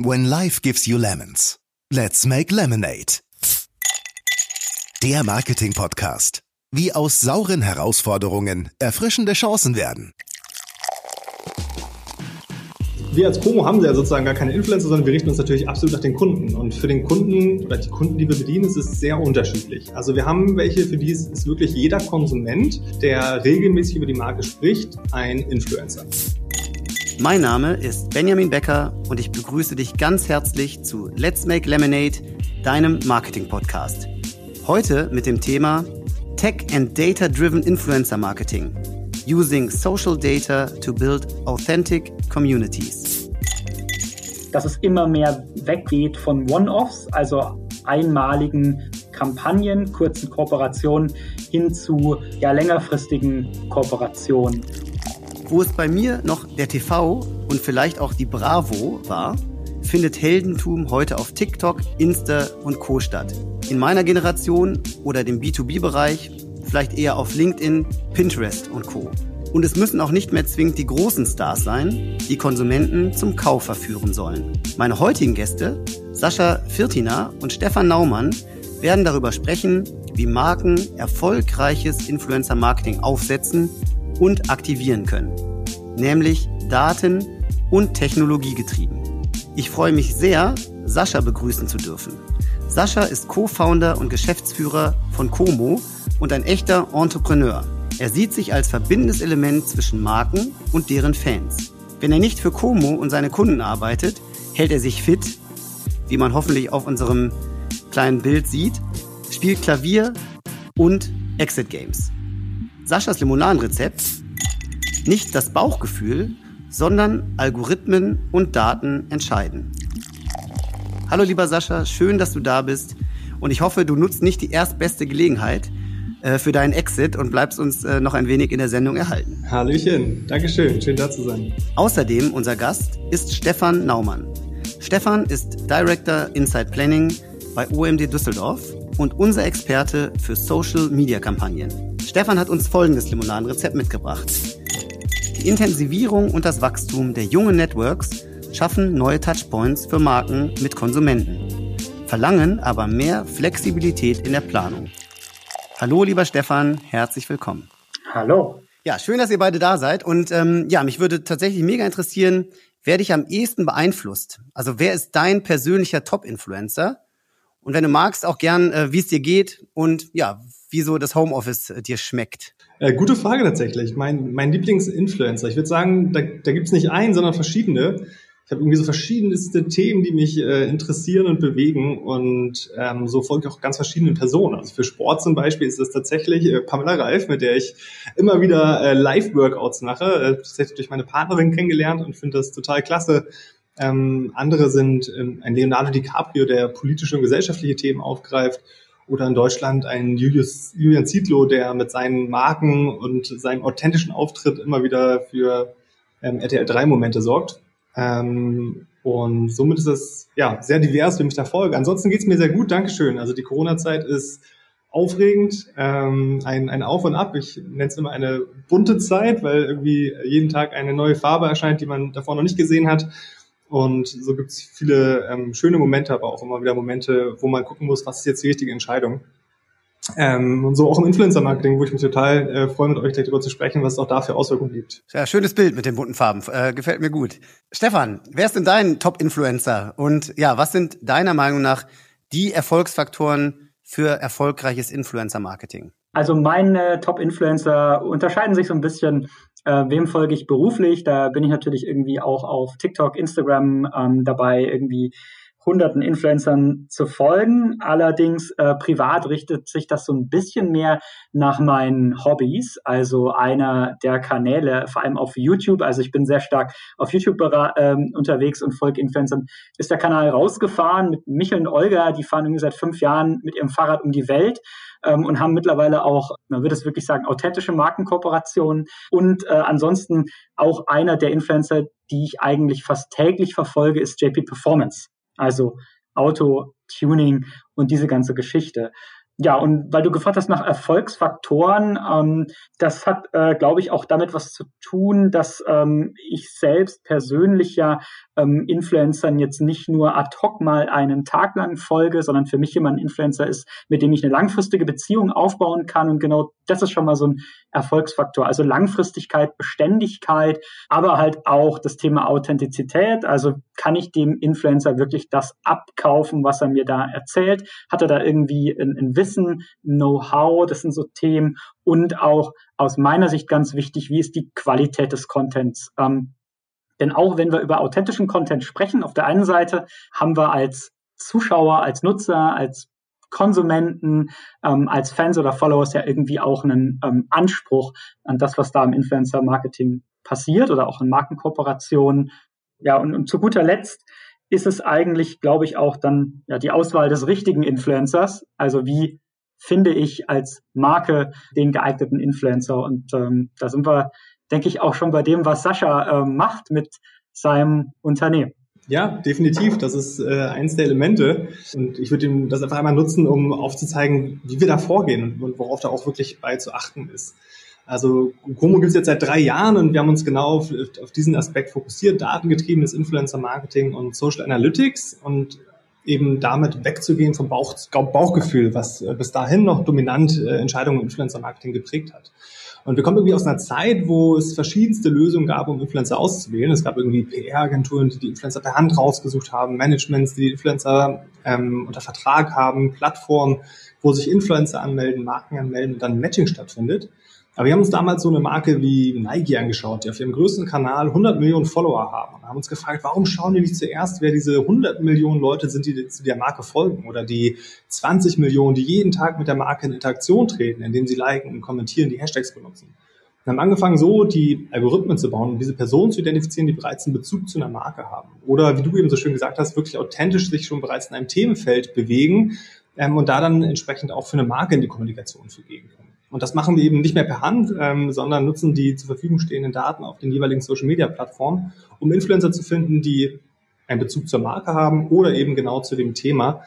When life gives you lemons, let's make lemonade. Der Marketing-Podcast. Wie aus sauren Herausforderungen erfrischende Chancen werden. Wir als Como haben ja sozusagen gar keine Influencer, sondern wir richten uns natürlich absolut nach den Kunden. Und für den Kunden oder die Kunden, die wir bedienen, ist es sehr unterschiedlich. Also wir haben welche, für die ist wirklich jeder Konsument, der regelmäßig über die Marke spricht, ein Influencer. Mein Name ist Benjamin Becker und ich begrüße dich ganz herzlich zu Let's Make Lemonade, deinem Marketing-Podcast. Heute mit dem Thema Tech and Data-Driven Influencer Marketing. Using Social Data to Build Authentic Communities. Dass es immer mehr weggeht von One-Offs, also einmaligen Kampagnen, kurzen Kooperationen hin zu ja, längerfristigen Kooperationen. Wo es bei mir noch der TV und vielleicht auch die Bravo war, findet Heldentum heute auf TikTok, Insta und Co statt. In meiner Generation oder dem B2B-Bereich vielleicht eher auf LinkedIn, Pinterest und Co. Und es müssen auch nicht mehr zwingend die großen Stars sein, die Konsumenten zum Kauf verführen sollen. Meine heutigen Gäste, Sascha Firtina und Stefan Naumann, werden darüber sprechen, wie Marken erfolgreiches Influencer-Marketing aufsetzen und aktivieren können, nämlich Daten- und Technologiegetrieben. Ich freue mich sehr, Sascha begrüßen zu dürfen. Sascha ist Co-Founder und Geschäftsführer von Como und ein echter Entrepreneur. Er sieht sich als verbindendes Element zwischen Marken und deren Fans. Wenn er nicht für Como und seine Kunden arbeitet, hält er sich fit, wie man hoffentlich auf unserem kleinen Bild sieht, spielt Klavier und Exit Games. Saschas Limonadenrezept, nicht das Bauchgefühl, sondern Algorithmen und Daten entscheiden. Hallo lieber Sascha, schön, dass du da bist und ich hoffe, du nutzt nicht die erstbeste Gelegenheit äh, für deinen Exit und bleibst uns äh, noch ein wenig in der Sendung erhalten. Hallöchen, Dankeschön, schön da zu sein. Außerdem unser Gast ist Stefan Naumann. Stefan ist Director Inside Planning bei OMD Düsseldorf und unser Experte für Social Media Kampagnen. Stefan hat uns folgendes Limonadenrezept mitgebracht. Die Intensivierung und das Wachstum der jungen Networks schaffen neue Touchpoints für Marken mit Konsumenten, verlangen aber mehr Flexibilität in der Planung. Hallo, lieber Stefan, herzlich willkommen. Hallo. Ja, schön, dass ihr beide da seid. Und ähm, ja, mich würde tatsächlich mega interessieren, wer dich am ehesten beeinflusst. Also wer ist dein persönlicher Top-Influencer? Und wenn du magst, auch gern, äh, wie es dir geht und ja, wieso das Homeoffice äh, dir schmeckt. Äh, gute Frage tatsächlich. Mein, mein Lieblingsinfluencer. Ich würde sagen, da, da gibt es nicht einen, sondern verschiedene. Ich habe irgendwie so verschiedenste Themen, die mich äh, interessieren und bewegen und ähm, so folge ich auch ganz verschiedenen Personen. Also für Sport zum Beispiel ist das tatsächlich äh, Pamela Reif, mit der ich immer wieder äh, Live-Workouts mache. Äh, tatsächlich durch meine Partnerin kennengelernt und finde das total klasse. Ähm, andere sind ähm, ein Leonardo DiCaprio, der politische und gesellschaftliche Themen aufgreift oder in Deutschland ein Julius, Julian Zietlow, der mit seinen Marken und seinem authentischen Auftritt immer wieder für ähm, RTL 3 Momente sorgt. Ähm, und somit ist es ja sehr divers, wem ich da folge. Ansonsten geht es mir sehr gut, Dankeschön. Also die Corona-Zeit ist aufregend, ähm, ein, ein Auf und Ab. Ich nenne es immer eine bunte Zeit, weil irgendwie jeden Tag eine neue Farbe erscheint, die man davor noch nicht gesehen hat. Und so gibt es viele ähm, schöne Momente, aber auch immer wieder Momente, wo man gucken muss, was ist jetzt die richtige Entscheidung. Ähm, und so auch im Influencer-Marketing, wo ich mich total äh, freue, mit euch gleich darüber zu sprechen, was es auch da für Auswirkungen gibt. Ja, schönes Bild mit den bunten Farben. Äh, gefällt mir gut. Stefan, wer ist denn dein Top-Influencer? Und ja, was sind deiner Meinung nach die Erfolgsfaktoren für erfolgreiches Influencer-Marketing? Also meine Top-Influencer unterscheiden sich so ein bisschen äh, wem folge ich beruflich? Da bin ich natürlich irgendwie auch auf TikTok, Instagram ähm, dabei, irgendwie hunderten Influencern zu folgen. Allerdings äh, privat richtet sich das so ein bisschen mehr nach meinen Hobbys. Also einer der Kanäle, vor allem auf YouTube, also ich bin sehr stark auf YouTube ähm, unterwegs und folge Influencern, ist der Kanal rausgefahren mit Michel und Olga. Die fahren irgendwie seit fünf Jahren mit ihrem Fahrrad um die Welt ähm, und haben mittlerweile auch, man würde es wirklich sagen, authentische Markenkooperationen. Und äh, ansonsten auch einer der Influencer, die ich eigentlich fast täglich verfolge, ist JP Performance. Also Auto, Tuning und diese ganze Geschichte. ja, und weil du gefragt hast nach Erfolgsfaktoren, ähm, das hat, äh, glaube ich, auch damit was zu tun, dass ähm, ich selbst persönlich ja ähm, Influencern jetzt nicht nur ad hoc mal einen Tag lang folge, sondern für mich immer ein Influencer ist, mit dem ich eine langfristige Beziehung aufbauen kann. Und genau das ist schon mal so ein Erfolgsfaktor. Also Langfristigkeit, Beständigkeit, aber halt auch das Thema Authentizität. Also kann ich dem Influencer wirklich das abkaufen, was er mir da erzählt? Hat er da irgendwie ein, ein Wissen, Know-how? Das sind so Themen. Und auch aus meiner Sicht ganz wichtig, wie ist die Qualität des Contents? Ähm, denn auch wenn wir über authentischen Content sprechen, auf der einen Seite haben wir als Zuschauer, als Nutzer, als Konsumenten, ähm, als Fans oder Followers ja irgendwie auch einen ähm, Anspruch an das, was da im Influencer-Marketing passiert oder auch in Markenkooperationen. Ja, und, und zu guter Letzt ist es eigentlich, glaube ich, auch dann ja, die Auswahl des richtigen Influencers. Also wie finde ich als Marke den geeigneten Influencer? Und ähm, da sind wir, denke ich, auch schon bei dem, was Sascha äh, macht mit seinem Unternehmen. Ja, definitiv. Das ist äh, eins der Elemente. Und ich würde das einfach einmal nutzen, um aufzuzeigen, wie wir da vorgehen und worauf da auch wirklich bei zu achten ist. Also Como gibt es jetzt seit drei Jahren und wir haben uns genau auf, auf diesen Aspekt fokussiert, datengetriebenes Influencer-Marketing und Social Analytics und eben damit wegzugehen vom Bauch, Bauchgefühl, was äh, bis dahin noch dominant äh, Entscheidungen im Influencer-Marketing geprägt hat. Und wir kommen irgendwie aus einer Zeit, wo es verschiedenste Lösungen gab, um Influencer auszuwählen. Es gab irgendwie PR-Agenturen, die die Influencer per Hand rausgesucht haben, Managements, die die Influencer ähm, unter Vertrag haben, Plattformen, wo sich Influencer anmelden, Marken anmelden und dann Matching stattfindet. Aber wir haben uns damals so eine Marke wie Nike angeschaut, die auf ihrem größten Kanal 100 Millionen Follower haben. Und haben uns gefragt, warum schauen die nicht zuerst, wer diese 100 Millionen Leute sind, die zu der Marke folgen oder die 20 Millionen, die jeden Tag mit der Marke in Interaktion treten, indem sie liken und kommentieren, die Hashtags benutzen. Wir haben angefangen, so die Algorithmen zu bauen, um diese Personen zu identifizieren, die bereits einen Bezug zu einer Marke haben. Oder wie du eben so schön gesagt hast, wirklich authentisch sich schon bereits in einem Themenfeld bewegen ähm, und da dann entsprechend auch für eine Marke in die Kommunikation zu gehen können. Und das machen wir eben nicht mehr per Hand, ähm, sondern nutzen die zur Verfügung stehenden Daten auf den jeweiligen Social-Media-Plattformen, um Influencer zu finden, die einen Bezug zur Marke haben oder eben genau zu dem Thema,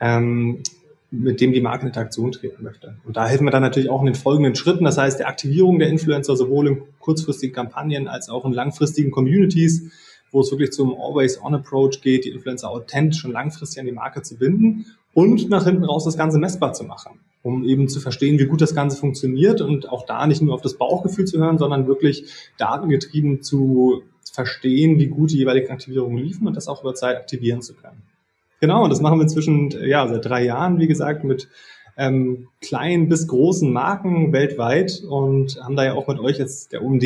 ähm, mit dem die Marke in Interaktion treten möchte. Und da helfen wir dann natürlich auch in den folgenden Schritten, das heißt der Aktivierung der Influencer sowohl in kurzfristigen Kampagnen als auch in langfristigen Communities, wo es wirklich zum Always-on-Approach geht, die Influencer authentisch und langfristig an die Marke zu binden und nach hinten raus das Ganze messbar zu machen um eben zu verstehen, wie gut das Ganze funktioniert und auch da nicht nur auf das Bauchgefühl zu hören, sondern wirklich datengetrieben zu verstehen, wie gut die jeweiligen Aktivierungen liefen und das auch über Zeit aktivieren zu können. Genau, und das machen wir inzwischen ja, seit drei Jahren, wie gesagt, mit ähm, kleinen bis großen Marken weltweit und haben da ja auch mit euch jetzt der UMD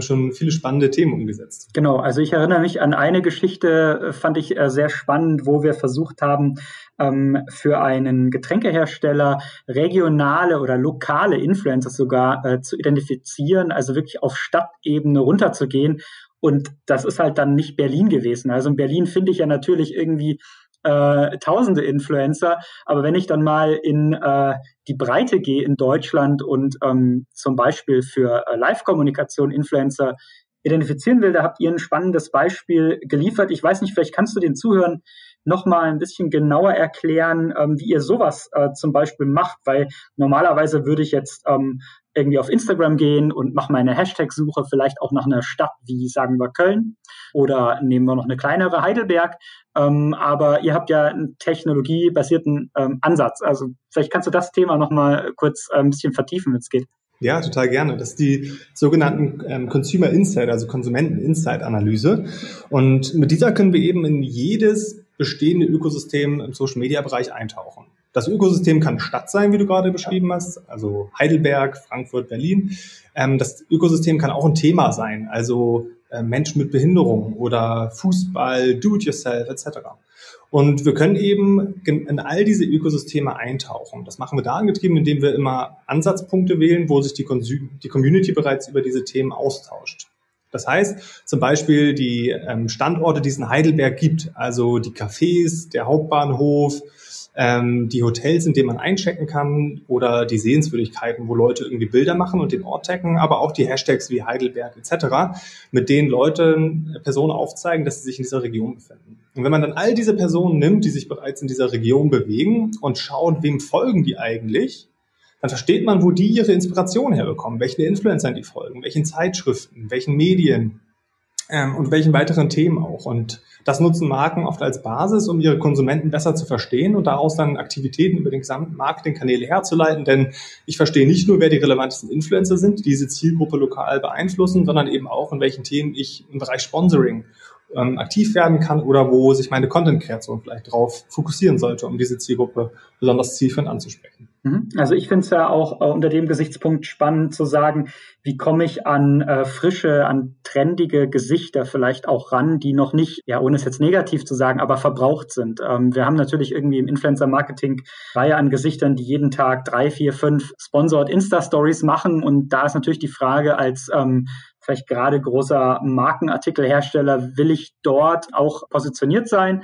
schon viele spannende Themen umgesetzt. Genau, also ich erinnere mich an eine Geschichte, äh, fand ich äh, sehr spannend, wo wir versucht haben, ähm, für einen Getränkehersteller regionale oder lokale Influencer sogar äh, zu identifizieren, also wirklich auf Stadtebene runterzugehen. Und das ist halt dann nicht Berlin gewesen. Also in Berlin finde ich ja natürlich irgendwie äh, tausende Influencer. Aber wenn ich dann mal in äh, die Breite gehe in Deutschland und ähm, zum Beispiel für äh, Live-Kommunikation Influencer identifizieren will, da habt ihr ein spannendes Beispiel geliefert. Ich weiß nicht, vielleicht kannst du den Zuhören noch mal ein bisschen genauer erklären, ähm, wie ihr sowas äh, zum Beispiel macht, weil normalerweise würde ich jetzt ähm, irgendwie auf Instagram gehen und mache meine Hashtag-Suche vielleicht auch nach einer Stadt wie, sagen wir, Köln oder nehmen wir noch eine kleinere Heidelberg. Ähm, aber ihr habt ja einen technologiebasierten ähm, Ansatz. Also vielleicht kannst du das Thema noch mal kurz äh, ein bisschen vertiefen, wenn es geht. Ja, total gerne. Das ist die sogenannten ähm, Consumer Insight, also Konsumenten Insight Analyse. Und mit dieser können wir eben in jedes bestehende Ökosystem im Social Media Bereich eintauchen. Das Ökosystem kann Stadt sein, wie du gerade beschrieben hast, also Heidelberg, Frankfurt, Berlin. Ähm, das Ökosystem kann auch ein Thema sein, also äh, Menschen mit Behinderung oder Fußball, Do-it-yourself etc. Und wir können eben in all diese Ökosysteme eintauchen. Das machen wir da angetrieben, indem wir immer Ansatzpunkte wählen, wo sich die, die Community bereits über diese Themen austauscht. Das heißt zum Beispiel die ähm, Standorte, die es in Heidelberg gibt, also die Cafés, der Hauptbahnhof, ähm, die Hotels, in denen man einchecken kann oder die Sehenswürdigkeiten, wo Leute irgendwie Bilder machen und den Ort taggen, aber auch die Hashtags wie Heidelberg etc., mit denen Leute äh, Personen aufzeigen, dass sie sich in dieser Region befinden. Und wenn man dann all diese Personen nimmt, die sich bereits in dieser Region bewegen und schaut, wem folgen die eigentlich, dann versteht man, wo die ihre Inspiration herbekommen, welchen Influencern die folgen, welchen Zeitschriften, welchen Medien ähm, und welchen weiteren Themen auch. Und das nutzen Marken oft als Basis, um ihre Konsumenten besser zu verstehen und daraus dann Aktivitäten über den gesamten Marketingkanäle herzuleiten. Denn ich verstehe nicht nur, wer die relevantesten Influencer sind, die diese Zielgruppe lokal beeinflussen, sondern eben auch, in welchen Themen ich im Bereich Sponsoring ähm, aktiv werden kann oder wo sich meine Content-Kreation vielleicht darauf fokussieren sollte, um diese Zielgruppe besonders zielführend anzusprechen. Mhm. Also ich finde es ja auch äh, unter dem Gesichtspunkt spannend zu sagen, wie komme ich an äh, frische, an trendige Gesichter vielleicht auch ran, die noch nicht, ja ohne es jetzt negativ zu sagen, aber verbraucht sind. Ähm, wir haben natürlich irgendwie im Influencer-Marketing Reihe an Gesichtern, die jeden Tag drei, vier, fünf Sponsored Insta-Stories machen und da ist natürlich die Frage als ähm, vielleicht gerade großer Markenartikelhersteller, will ich dort auch positioniert sein?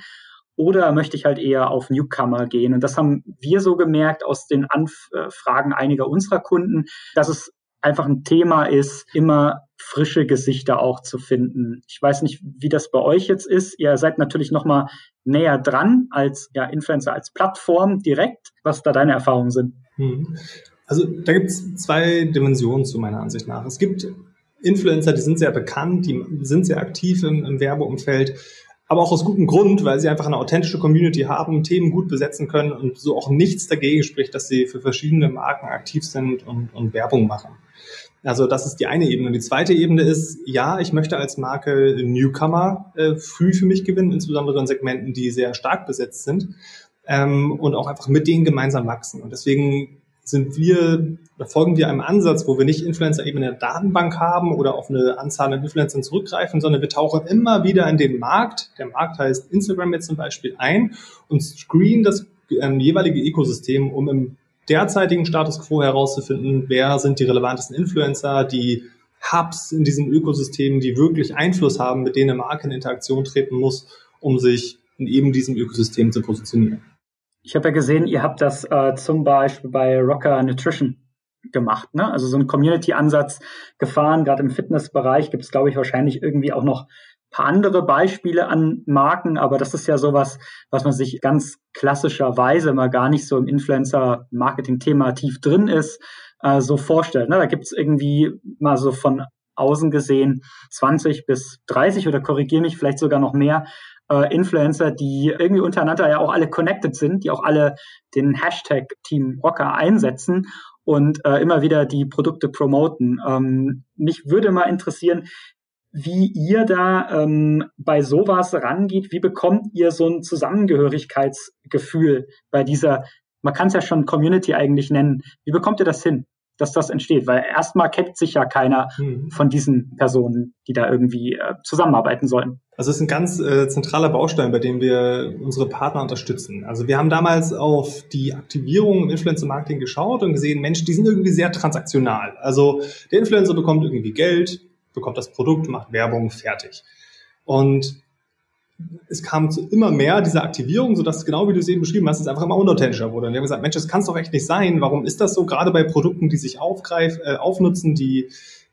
Oder möchte ich halt eher auf Newcomer gehen? Und das haben wir so gemerkt aus den Anfragen einiger unserer Kunden, dass es einfach ein Thema ist, immer frische Gesichter auch zu finden. Ich weiß nicht, wie das bei euch jetzt ist. Ihr seid natürlich noch mal näher dran als ja, Influencer als Plattform direkt. Was da deine Erfahrungen sind? Hm. Also da gibt es zwei Dimensionen zu meiner Ansicht nach. Es gibt Influencer, die sind sehr bekannt, die sind sehr aktiv im, im Werbeumfeld, aber auch aus gutem Grund, weil sie einfach eine authentische Community haben, Themen gut besetzen können und so auch nichts dagegen spricht, dass sie für verschiedene Marken aktiv sind und, und Werbung machen. Also das ist die eine Ebene. Die zweite Ebene ist, ja, ich möchte als Marke Newcomer äh, früh für mich gewinnen, insbesondere in Segmenten, die sehr stark besetzt sind ähm, und auch einfach mit denen gemeinsam wachsen. Und deswegen sind wir, folgen wir einem Ansatz, wo wir nicht Influencer eben in der Datenbank haben oder auf eine Anzahl an Influencern zurückgreifen, sondern wir tauchen immer wieder in den Markt, der Markt heißt Instagram jetzt zum Beispiel ein und screen das ähm, jeweilige Ökosystem, um im derzeitigen Status quo herauszufinden, wer sind die relevantesten Influencer, die Hubs in diesem Ökosystem, die wirklich Einfluss haben, mit denen eine Marke in Interaktion treten muss, um sich in eben diesem Ökosystem zu positionieren. Ich habe ja gesehen, ihr habt das äh, zum Beispiel bei Rocker Nutrition gemacht, ne? Also so einen Community-Ansatz gefahren. Gerade im Fitnessbereich gibt es, glaube ich, wahrscheinlich irgendwie auch noch paar andere Beispiele an Marken, aber das ist ja sowas, was man sich ganz klassischerweise mal gar nicht so im Influencer-Marketing-Thema tief drin ist, äh, so vorstellt. Ne? Da gibt es irgendwie mal so von außen gesehen 20 bis 30 oder korrigiere mich vielleicht sogar noch mehr äh, Influencer, die irgendwie untereinander ja auch alle connected sind, die auch alle den Hashtag Team Rocker einsetzen und äh, immer wieder die Produkte promoten. Ähm, mich würde mal interessieren, wie ihr da ähm, bei sowas rangeht. Wie bekommt ihr so ein Zusammengehörigkeitsgefühl bei dieser, man kann es ja schon Community eigentlich nennen. Wie bekommt ihr das hin? Dass das entsteht, weil erstmal kennt sich ja keiner hm. von diesen Personen, die da irgendwie äh, zusammenarbeiten sollen. Also es ist ein ganz äh, zentraler Baustein, bei dem wir unsere Partner unterstützen. Also wir haben damals auf die Aktivierung im Influencer-Marketing geschaut und gesehen, Mensch, die sind irgendwie sehr transaktional. Also der Influencer bekommt irgendwie Geld, bekommt das Produkt, macht Werbung, fertig. Und es kam zu immer mehr dieser Aktivierung, sodass genau wie du es eben beschrieben hast, es einfach immer unauthentischer wurde. Und wir haben gesagt, Mensch, das kann es doch echt nicht sein. Warum ist das so? Gerade bei Produkten, die sich aufgreif, äh, aufnutzen, die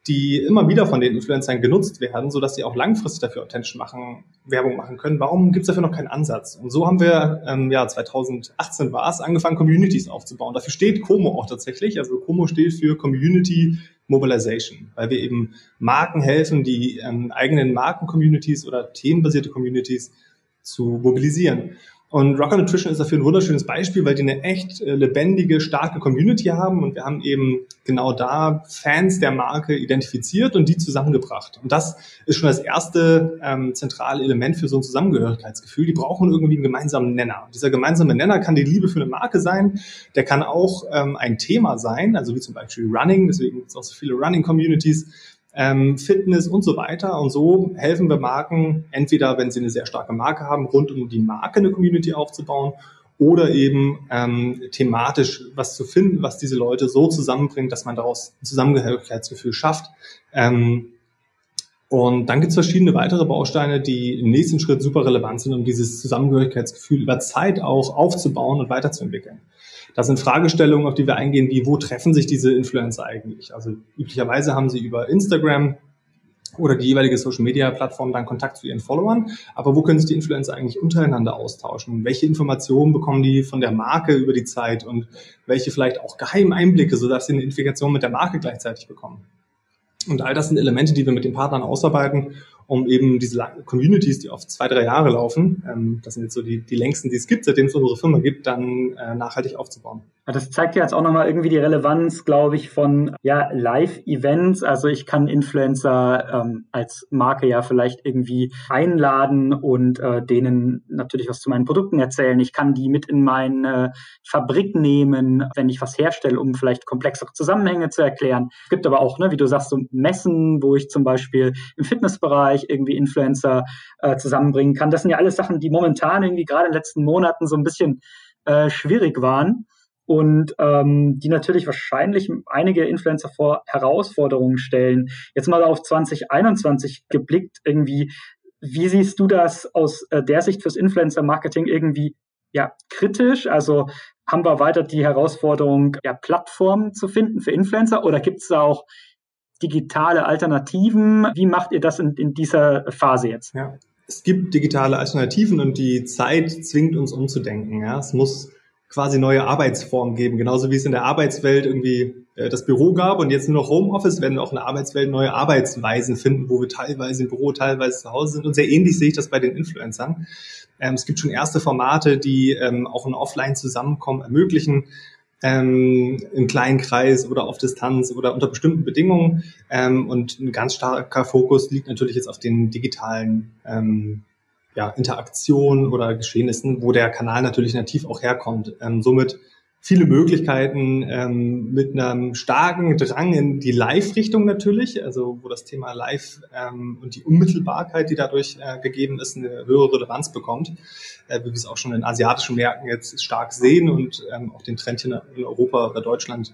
die immer wieder von den Influencern genutzt werden, so dass sie auch langfristig dafür authentisch machen, Werbung machen können. Warum gibt es dafür noch keinen Ansatz? Und so haben wir, ähm, ja, 2018 war es, angefangen, Communities aufzubauen. Dafür steht Como auch tatsächlich. Also Como steht für Community Mobilization, weil wir eben Marken helfen, die ähm, eigenen Marken-Communities oder themenbasierte Communities zu mobilisieren. Und Rocker Nutrition ist dafür ein wunderschönes Beispiel, weil die eine echt äh, lebendige, starke Community haben und wir haben eben genau da Fans der Marke identifiziert und die zusammengebracht. Und das ist schon das erste ähm, zentrale Element für so ein Zusammengehörigkeitsgefühl. Die brauchen irgendwie einen gemeinsamen Nenner. Und dieser gemeinsame Nenner kann die Liebe für eine Marke sein, der kann auch ähm, ein Thema sein, also wie zum Beispiel Running, deswegen gibt es auch so viele Running-Communities ähm, Fitness und so weiter. Und so helfen wir Marken, entweder wenn sie eine sehr starke Marke haben, rund um die Marke eine Community aufzubauen oder eben ähm, thematisch was zu finden, was diese Leute so zusammenbringt, dass man daraus ein Zusammengehörigkeitsgefühl schafft. Ähm, Und dann gibt es verschiedene weitere Bausteine, die im nächsten Schritt super relevant sind, um dieses Zusammengehörigkeitsgefühl über Zeit auch aufzubauen und weiterzuentwickeln. Das sind Fragestellungen, auf die wir eingehen, wie wo treffen sich diese Influencer eigentlich? Also üblicherweise haben sie über Instagram oder die jeweilige Social Media Plattform dann Kontakt zu ihren Followern. Aber wo können sich die Influencer eigentlich untereinander austauschen? Welche Informationen bekommen die von der Marke über die Zeit und welche vielleicht auch geheimen Einblicke, sodass sie eine Identifikation mit der Marke gleichzeitig bekommen? Und all das sind Elemente, die wir mit den Partnern ausarbeiten um eben diese Communities, die oft zwei, drei Jahre laufen, ähm, das sind jetzt so die, die längsten, die es gibt, seitdem es unsere Firma gibt, dann äh, nachhaltig aufzubauen. Das zeigt ja jetzt auch nochmal irgendwie die Relevanz, glaube ich, von ja, Live-Events. Also ich kann Influencer ähm, als Marke ja vielleicht irgendwie einladen und äh, denen natürlich was zu meinen Produkten erzählen. Ich kann die mit in meine Fabrik nehmen, wenn ich was herstelle, um vielleicht komplexere Zusammenhänge zu erklären. Es gibt aber auch, ne, wie du sagst, so Messen, wo ich zum Beispiel im Fitnessbereich Bereich irgendwie Influencer äh, zusammenbringen kann. Das sind ja alles Sachen, die momentan irgendwie gerade in den letzten Monaten so ein bisschen äh, schwierig waren und ähm, die natürlich wahrscheinlich einige Influencer vor Herausforderungen stellen. Jetzt mal auf 2021 geblickt irgendwie. Wie siehst du das aus äh, der Sicht fürs Influencer-Marketing irgendwie ja, kritisch? Also haben wir weiter die Herausforderung, ja, Plattformen zu finden für Influencer oder gibt es da auch digitale Alternativen. Wie macht ihr das in, in dieser Phase jetzt? Ja. Es gibt digitale Alternativen und die Zeit zwingt uns umzudenken. Ja. Es muss quasi neue Arbeitsformen geben. Genauso wie es in der Arbeitswelt irgendwie äh, das Büro gab und jetzt nur noch Homeoffice, werden wir auch in der Arbeitswelt neue Arbeitsweisen finden, wo wir teilweise im Büro, teilweise zu Hause sind. Und sehr ähnlich sehe ich das bei den Influencern. Ähm, es gibt schon erste Formate, die ähm, auch ein Offline-Zusammenkommen ermöglichen ähm, im kleinen Kreis oder auf Distanz oder unter bestimmten Bedingungen. Ähm, und ein ganz starker Fokus liegt natürlich jetzt auf den digitalen ähm, ja, Interaktionen oder Geschehnissen, wo der Kanal natürlich nativ auch herkommt. Ähm, somit viele Möglichkeiten ähm, mit einem starken Drang in die Live-Richtung natürlich, also wo das Thema Live ähm, und die Unmittelbarkeit, die dadurch äh, gegeben ist, eine höhere Relevanz bekommt, äh, wie wir es auch schon in asiatischen Märkten jetzt stark sehen und ähm, auch den Trend hier in Europa oder Deutschland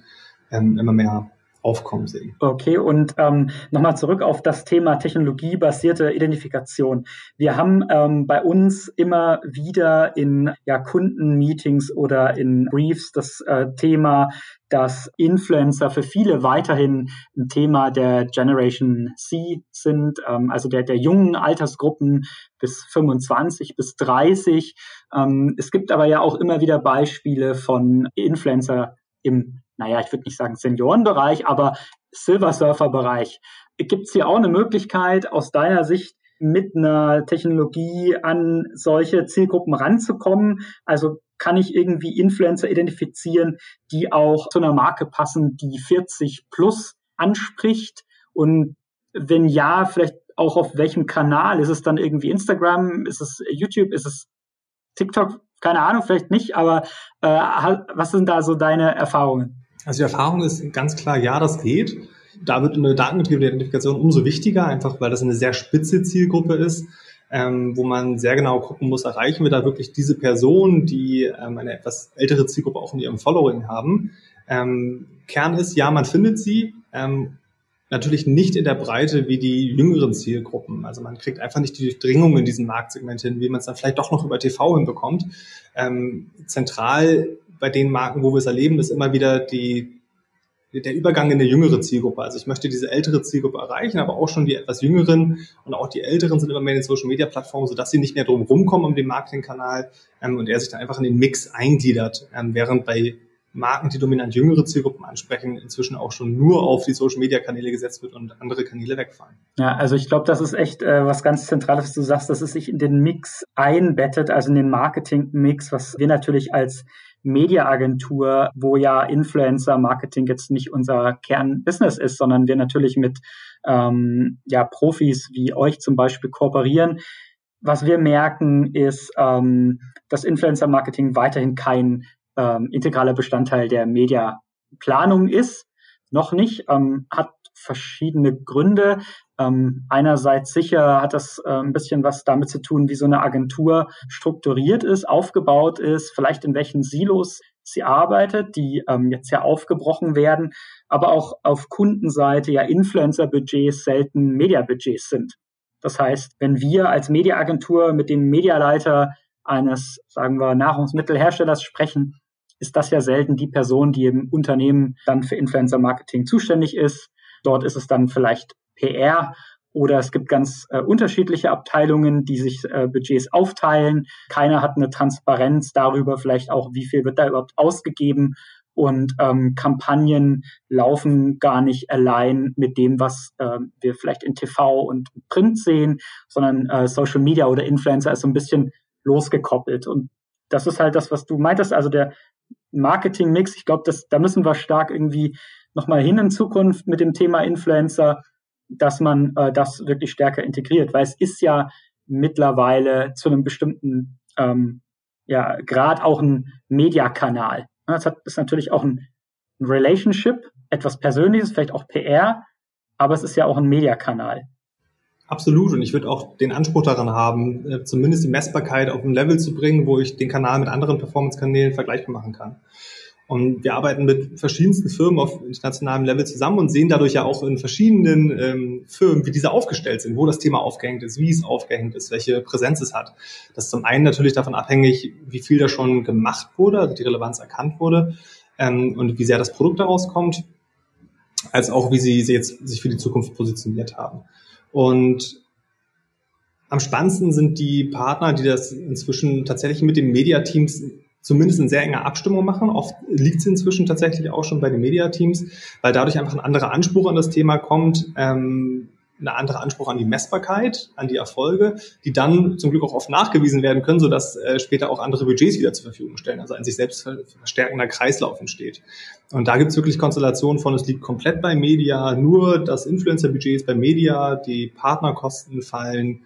ähm, immer mehr aufkommen sehen. Okay, und ähm, nochmal zurück auf das Thema technologiebasierte Identifikation. Wir haben ähm, bei uns immer wieder in ja, Kundenmeetings oder in Briefs das äh, Thema, dass Influencer für viele weiterhin ein Thema der Generation C sind, ähm, also der, der jungen Altersgruppen bis 25 bis 30. Ähm, es gibt aber ja auch immer wieder Beispiele von Influencer im naja, ich würde nicht sagen Seniorenbereich, aber Silver Surfer-Bereich. Gibt es hier auch eine Möglichkeit, aus deiner Sicht mit einer Technologie an solche Zielgruppen ranzukommen? Also kann ich irgendwie Influencer identifizieren, die auch zu einer Marke passen, die 40 plus anspricht? Und wenn ja, vielleicht auch auf welchem Kanal? Ist es dann irgendwie Instagram? Ist es YouTube? Ist es TikTok? Keine Ahnung, vielleicht nicht, aber äh, was sind da so deine Erfahrungen? Also die Erfahrung ist ganz klar, ja, das geht. Da wird eine datengetriebene Identifikation umso wichtiger, einfach weil das eine sehr spitze Zielgruppe ist, ähm, wo man sehr genau gucken muss, erreichen wir da wirklich diese Personen, die ähm, eine etwas ältere Zielgruppe auch in ihrem Following haben. Ähm, Kern ist, ja, man findet sie, ähm, natürlich nicht in der Breite wie die jüngeren Zielgruppen. Also man kriegt einfach nicht die Durchdringung in diesem Marktsegment hin, wie man es dann vielleicht doch noch über TV hinbekommt. Ähm, zentral bei den Marken, wo wir es erleben, ist immer wieder die, der Übergang in eine jüngere Zielgruppe. Also ich möchte diese ältere Zielgruppe erreichen, aber auch schon die etwas jüngeren und auch die älteren sind immer mehr in den Social Media Plattformen, sodass sie nicht mehr drum rumkommen um den Marketingkanal ähm, und er sich dann einfach in den Mix eingliedert. Ähm, während bei Marken, die dominant jüngere Zielgruppen ansprechen, inzwischen auch schon nur auf die Social Media Kanäle gesetzt wird und andere Kanäle wegfallen. Ja, also ich glaube, das ist echt äh, was ganz Zentrales, was du sagst, dass es sich in den Mix einbettet, also in den Marketing-Mix, was wir natürlich als Mediaagentur, wo ja Influencer-Marketing jetzt nicht unser Kernbusiness ist, sondern wir natürlich mit ähm, ja, Profis wie euch zum Beispiel kooperieren. Was wir merken, ist, ähm, dass Influencer-Marketing weiterhin kein ähm, integraler Bestandteil der Mediaplanung ist. Noch nicht, ähm, hat verschiedene Gründe. Ähm, einerseits sicher hat das äh, ein bisschen was damit zu tun, wie so eine Agentur strukturiert ist, aufgebaut ist, vielleicht in welchen Silos sie arbeitet, die ähm, jetzt ja aufgebrochen werden, aber auch auf Kundenseite ja Influencer-Budgets selten Media-Budgets sind. Das heißt, wenn wir als Mediaagentur mit dem Medialeiter eines, sagen wir, Nahrungsmittelherstellers sprechen, ist das ja selten die Person, die im Unternehmen dann für Influencer-Marketing zuständig ist. Dort ist es dann vielleicht PR oder es gibt ganz äh, unterschiedliche Abteilungen, die sich äh, Budgets aufteilen. Keiner hat eine Transparenz darüber, vielleicht auch, wie viel wird da überhaupt ausgegeben. Und ähm, Kampagnen laufen gar nicht allein mit dem, was äh, wir vielleicht in TV und Print sehen, sondern äh, Social Media oder Influencer ist so ein bisschen losgekoppelt. Und das ist halt das, was du meintest, also der Marketing-Mix. Ich glaube, da müssen wir stark irgendwie nochmal hin in Zukunft mit dem Thema Influencer dass man äh, das wirklich stärker integriert, weil es ist ja mittlerweile zu einem bestimmten ähm, ja, Grad auch ein Mediakanal. Hat, ist natürlich auch ein, ein Relationship, etwas Persönliches, vielleicht auch PR, aber es ist ja auch ein Mediakanal. Absolut. Und ich würde auch den Anspruch daran haben, äh, zumindest die Messbarkeit auf ein Level zu bringen, wo ich den Kanal mit anderen Performance-Kanälen vergleichbar machen kann. Und wir arbeiten mit verschiedensten Firmen auf internationalem Level zusammen und sehen dadurch ja auch in verschiedenen ähm, Firmen, wie diese aufgestellt sind, wo das Thema aufgehängt ist, wie es aufgehängt ist, welche Präsenz es hat. Das ist zum einen natürlich davon abhängig, wie viel da schon gemacht wurde, also die Relevanz erkannt wurde ähm, und wie sehr das Produkt daraus kommt, als auch wie sie, sie jetzt sich für die Zukunft positioniert haben. Und am spannendsten sind die Partner, die das inzwischen tatsächlich mit den Mediateams zumindest in sehr enger Abstimmung machen. Oft liegt es inzwischen tatsächlich auch schon bei den Media-Teams, weil dadurch einfach ein anderer Anspruch an das Thema kommt, ähm, ein anderer Anspruch an die Messbarkeit, an die Erfolge, die dann zum Glück auch oft nachgewiesen werden können, sodass äh, später auch andere Budgets wieder zur Verfügung stellen, also ein sich selbst verstärkender Kreislauf entsteht. Und da gibt es wirklich Konstellationen von, es liegt komplett bei Media, nur das Influencer-Budget ist bei Media, die Partnerkosten fallen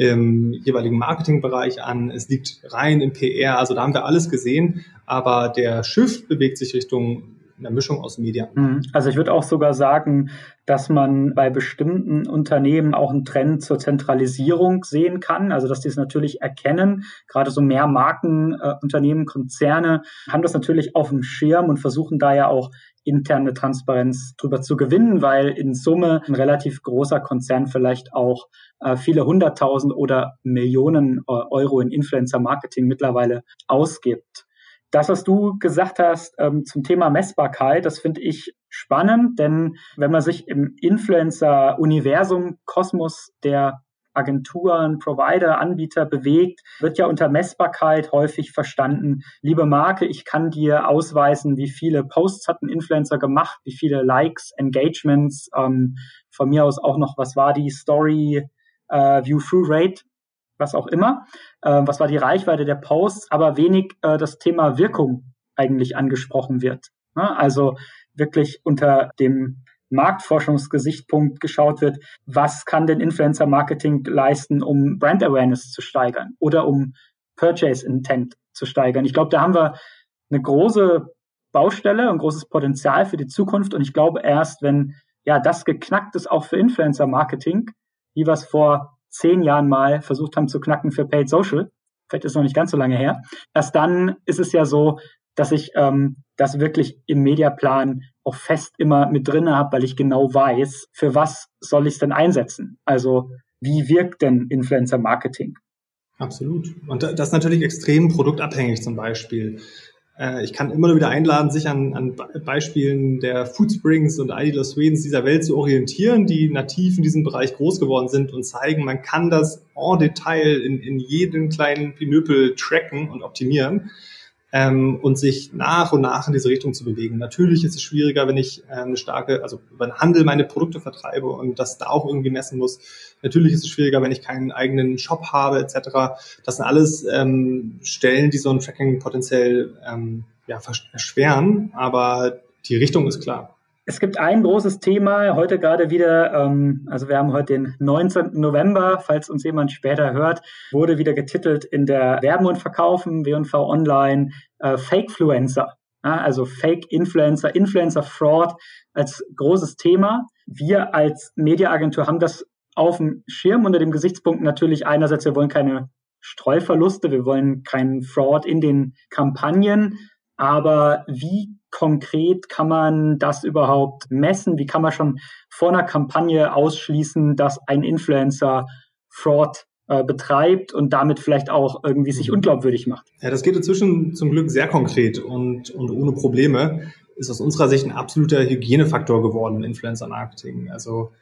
im jeweiligen Marketingbereich an, es liegt rein im PR, also da haben wir alles gesehen, aber der Shift bewegt sich Richtung einer Mischung aus Medien. Mhm. Also ich würde auch sogar sagen, dass man bei bestimmten Unternehmen auch einen Trend zur Zentralisierung sehen kann. Also dass die es natürlich erkennen. Gerade so mehr Markenunternehmen, äh, Konzerne haben das natürlich auf dem Schirm und versuchen da ja auch interne Transparenz drüber zu gewinnen, weil in Summe ein relativ großer Konzern vielleicht auch äh, viele hunderttausend oder Millionen äh, Euro in Influencer-Marketing mittlerweile ausgibt. Das, was du gesagt hast ähm, zum Thema Messbarkeit, das finde ich spannend, denn wenn man sich im Influencer-Universum, Kosmos der Agenturen, Provider, Anbieter bewegt, wird ja unter Messbarkeit häufig verstanden. Liebe Marke, ich kann dir ausweisen, wie viele Posts hat ein Influencer gemacht, wie viele Likes, Engagements, ähm, von mir aus auch noch, was war die Story, äh, View-Through-Rate, was auch immer, äh, was war die Reichweite der Posts, aber wenig äh, das Thema Wirkung eigentlich angesprochen wird. Ne? Also wirklich unter dem Marktforschungsgesichtspunkt geschaut wird, was kann denn Influencer Marketing leisten, um Brand Awareness zu steigern oder um Purchase Intent zu steigern. Ich glaube, da haben wir eine große Baustelle, ein großes Potenzial für die Zukunft und ich glaube erst, wenn ja das geknackt ist auch für Influencer Marketing, wie wir es vor zehn Jahren mal versucht haben zu knacken für Paid Social, vielleicht ist es noch nicht ganz so lange her, erst dann ist es ja so, dass ich ähm, das wirklich im Mediaplan auch fest immer mit drin habe, weil ich genau weiß, für was soll ich es denn einsetzen? Also wie wirkt denn Influencer Marketing? Absolut. Und das ist natürlich extrem produktabhängig zum Beispiel. Äh, ich kann immer nur wieder einladen, sich an, an Beispielen der Foodsprings und Ideal Swedens dieser Welt zu orientieren, die nativ in diesem Bereich groß geworden sind und zeigen, man kann das en Detail in, in jeden kleinen Pinöpel tracken und optimieren ähm, und sich nach und nach in diese Richtung zu bewegen. Natürlich ist es schwieriger, wenn ich äh, eine starke, also über den Handel meine Produkte vertreibe und das da auch irgendwie messen muss. Natürlich ist es schwieriger, wenn ich keinen eigenen Shop habe etc. Das sind alles ähm, Stellen, die so ein Tracking potenziell ähm, ja, erschweren, aber die Richtung ist klar. Es gibt ein großes Thema heute gerade wieder, ähm, also wir haben heute den 19. November, falls uns jemand später hört, wurde wieder getitelt in der Werben und Verkaufen, W&V Online, äh, Fakefluencer. Ja, also Fake Influencer, Influencer Fraud als großes Thema. Wir als Mediaagentur haben das auf dem Schirm unter dem Gesichtspunkt natürlich einerseits, wir wollen keine Streuverluste, wir wollen keinen Fraud in den Kampagnen, Aber wie konkret kann man das überhaupt messen? Wie kann man schon vor einer Kampagne ausschließen, dass ein Influencer Fraud äh, betreibt und damit vielleicht auch irgendwie sich mhm. unglaubwürdig macht? Ja, das geht inzwischen zum Glück sehr konkret und, und ohne Probleme. Ist aus unserer Sicht ein absoluter Hygienefaktor geworden im Influencer-Marketing. Also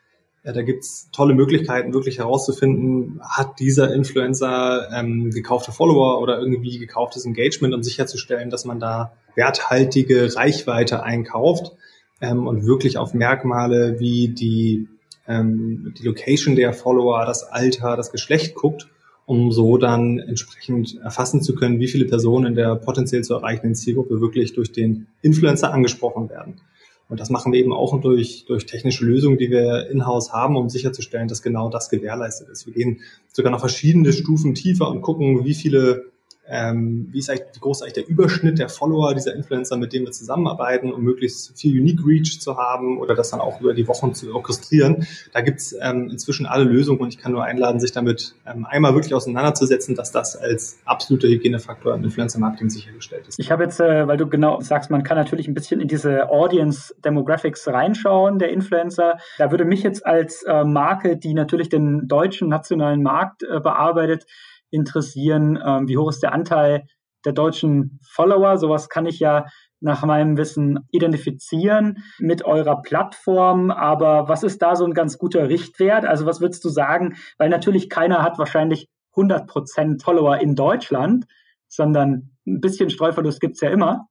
ja, da gibt's tolle Möglichkeiten, wirklich herauszufinden, hat dieser Influencer ähm, gekaufte Follower oder irgendwie gekauftes Engagement, um sicherzustellen, dass man da werthaltige Reichweite einkauft ähm, und wirklich auf Merkmale wie die, ähm, die Location der Follower, das Alter, das Geschlecht guckt, um so dann entsprechend erfassen zu können, wie viele Personen in der potenziell zu erreichenden Zielgruppe wirklich durch den Influencer angesprochen werden. Und das machen wir eben auch durch, durch technische Lösungen, die wir in-house haben, um sicherzustellen, dass genau das gewährleistet ist. Wir gehen sogar noch verschiedene Stufen tiefer und gucken, wie viele ähm, wie ist eigentlich, wie groß ist eigentlich der Überschnitt der Follower dieser Influencer, mit denen wir zusammenarbeiten, um möglichst viel Unique Reach zu haben oder das dann auch über die Wochen zu orchestrieren. Da gibt's ähm, inzwischen alle Lösungen und ich kann nur einladen, sich damit ähm, einmal wirklich auseinanderzusetzen, dass das als absoluter Hygienefaktor im Influencer-Marketing sichergestellt ist. Ich habe jetzt, äh, weil du genau sagst, man kann natürlich ein bisschen in diese Audience Demographics reinschauen, der Influencer. Da würde mich jetzt als äh, Marke, die natürlich den deutschen nationalen Markt äh, bearbeitet, interessieren, ähm, wie hoch ist der Anteil der deutschen Follower. Sowas kann ich ja nach meinem Wissen identifizieren mit eurer Plattform. Aber was ist da so ein ganz guter Richtwert? Also was würdest du sagen? Weil natürlich keiner hat wahrscheinlich 100% Follower in Deutschland, sondern ein bisschen Streuverlust gibt's ja immer.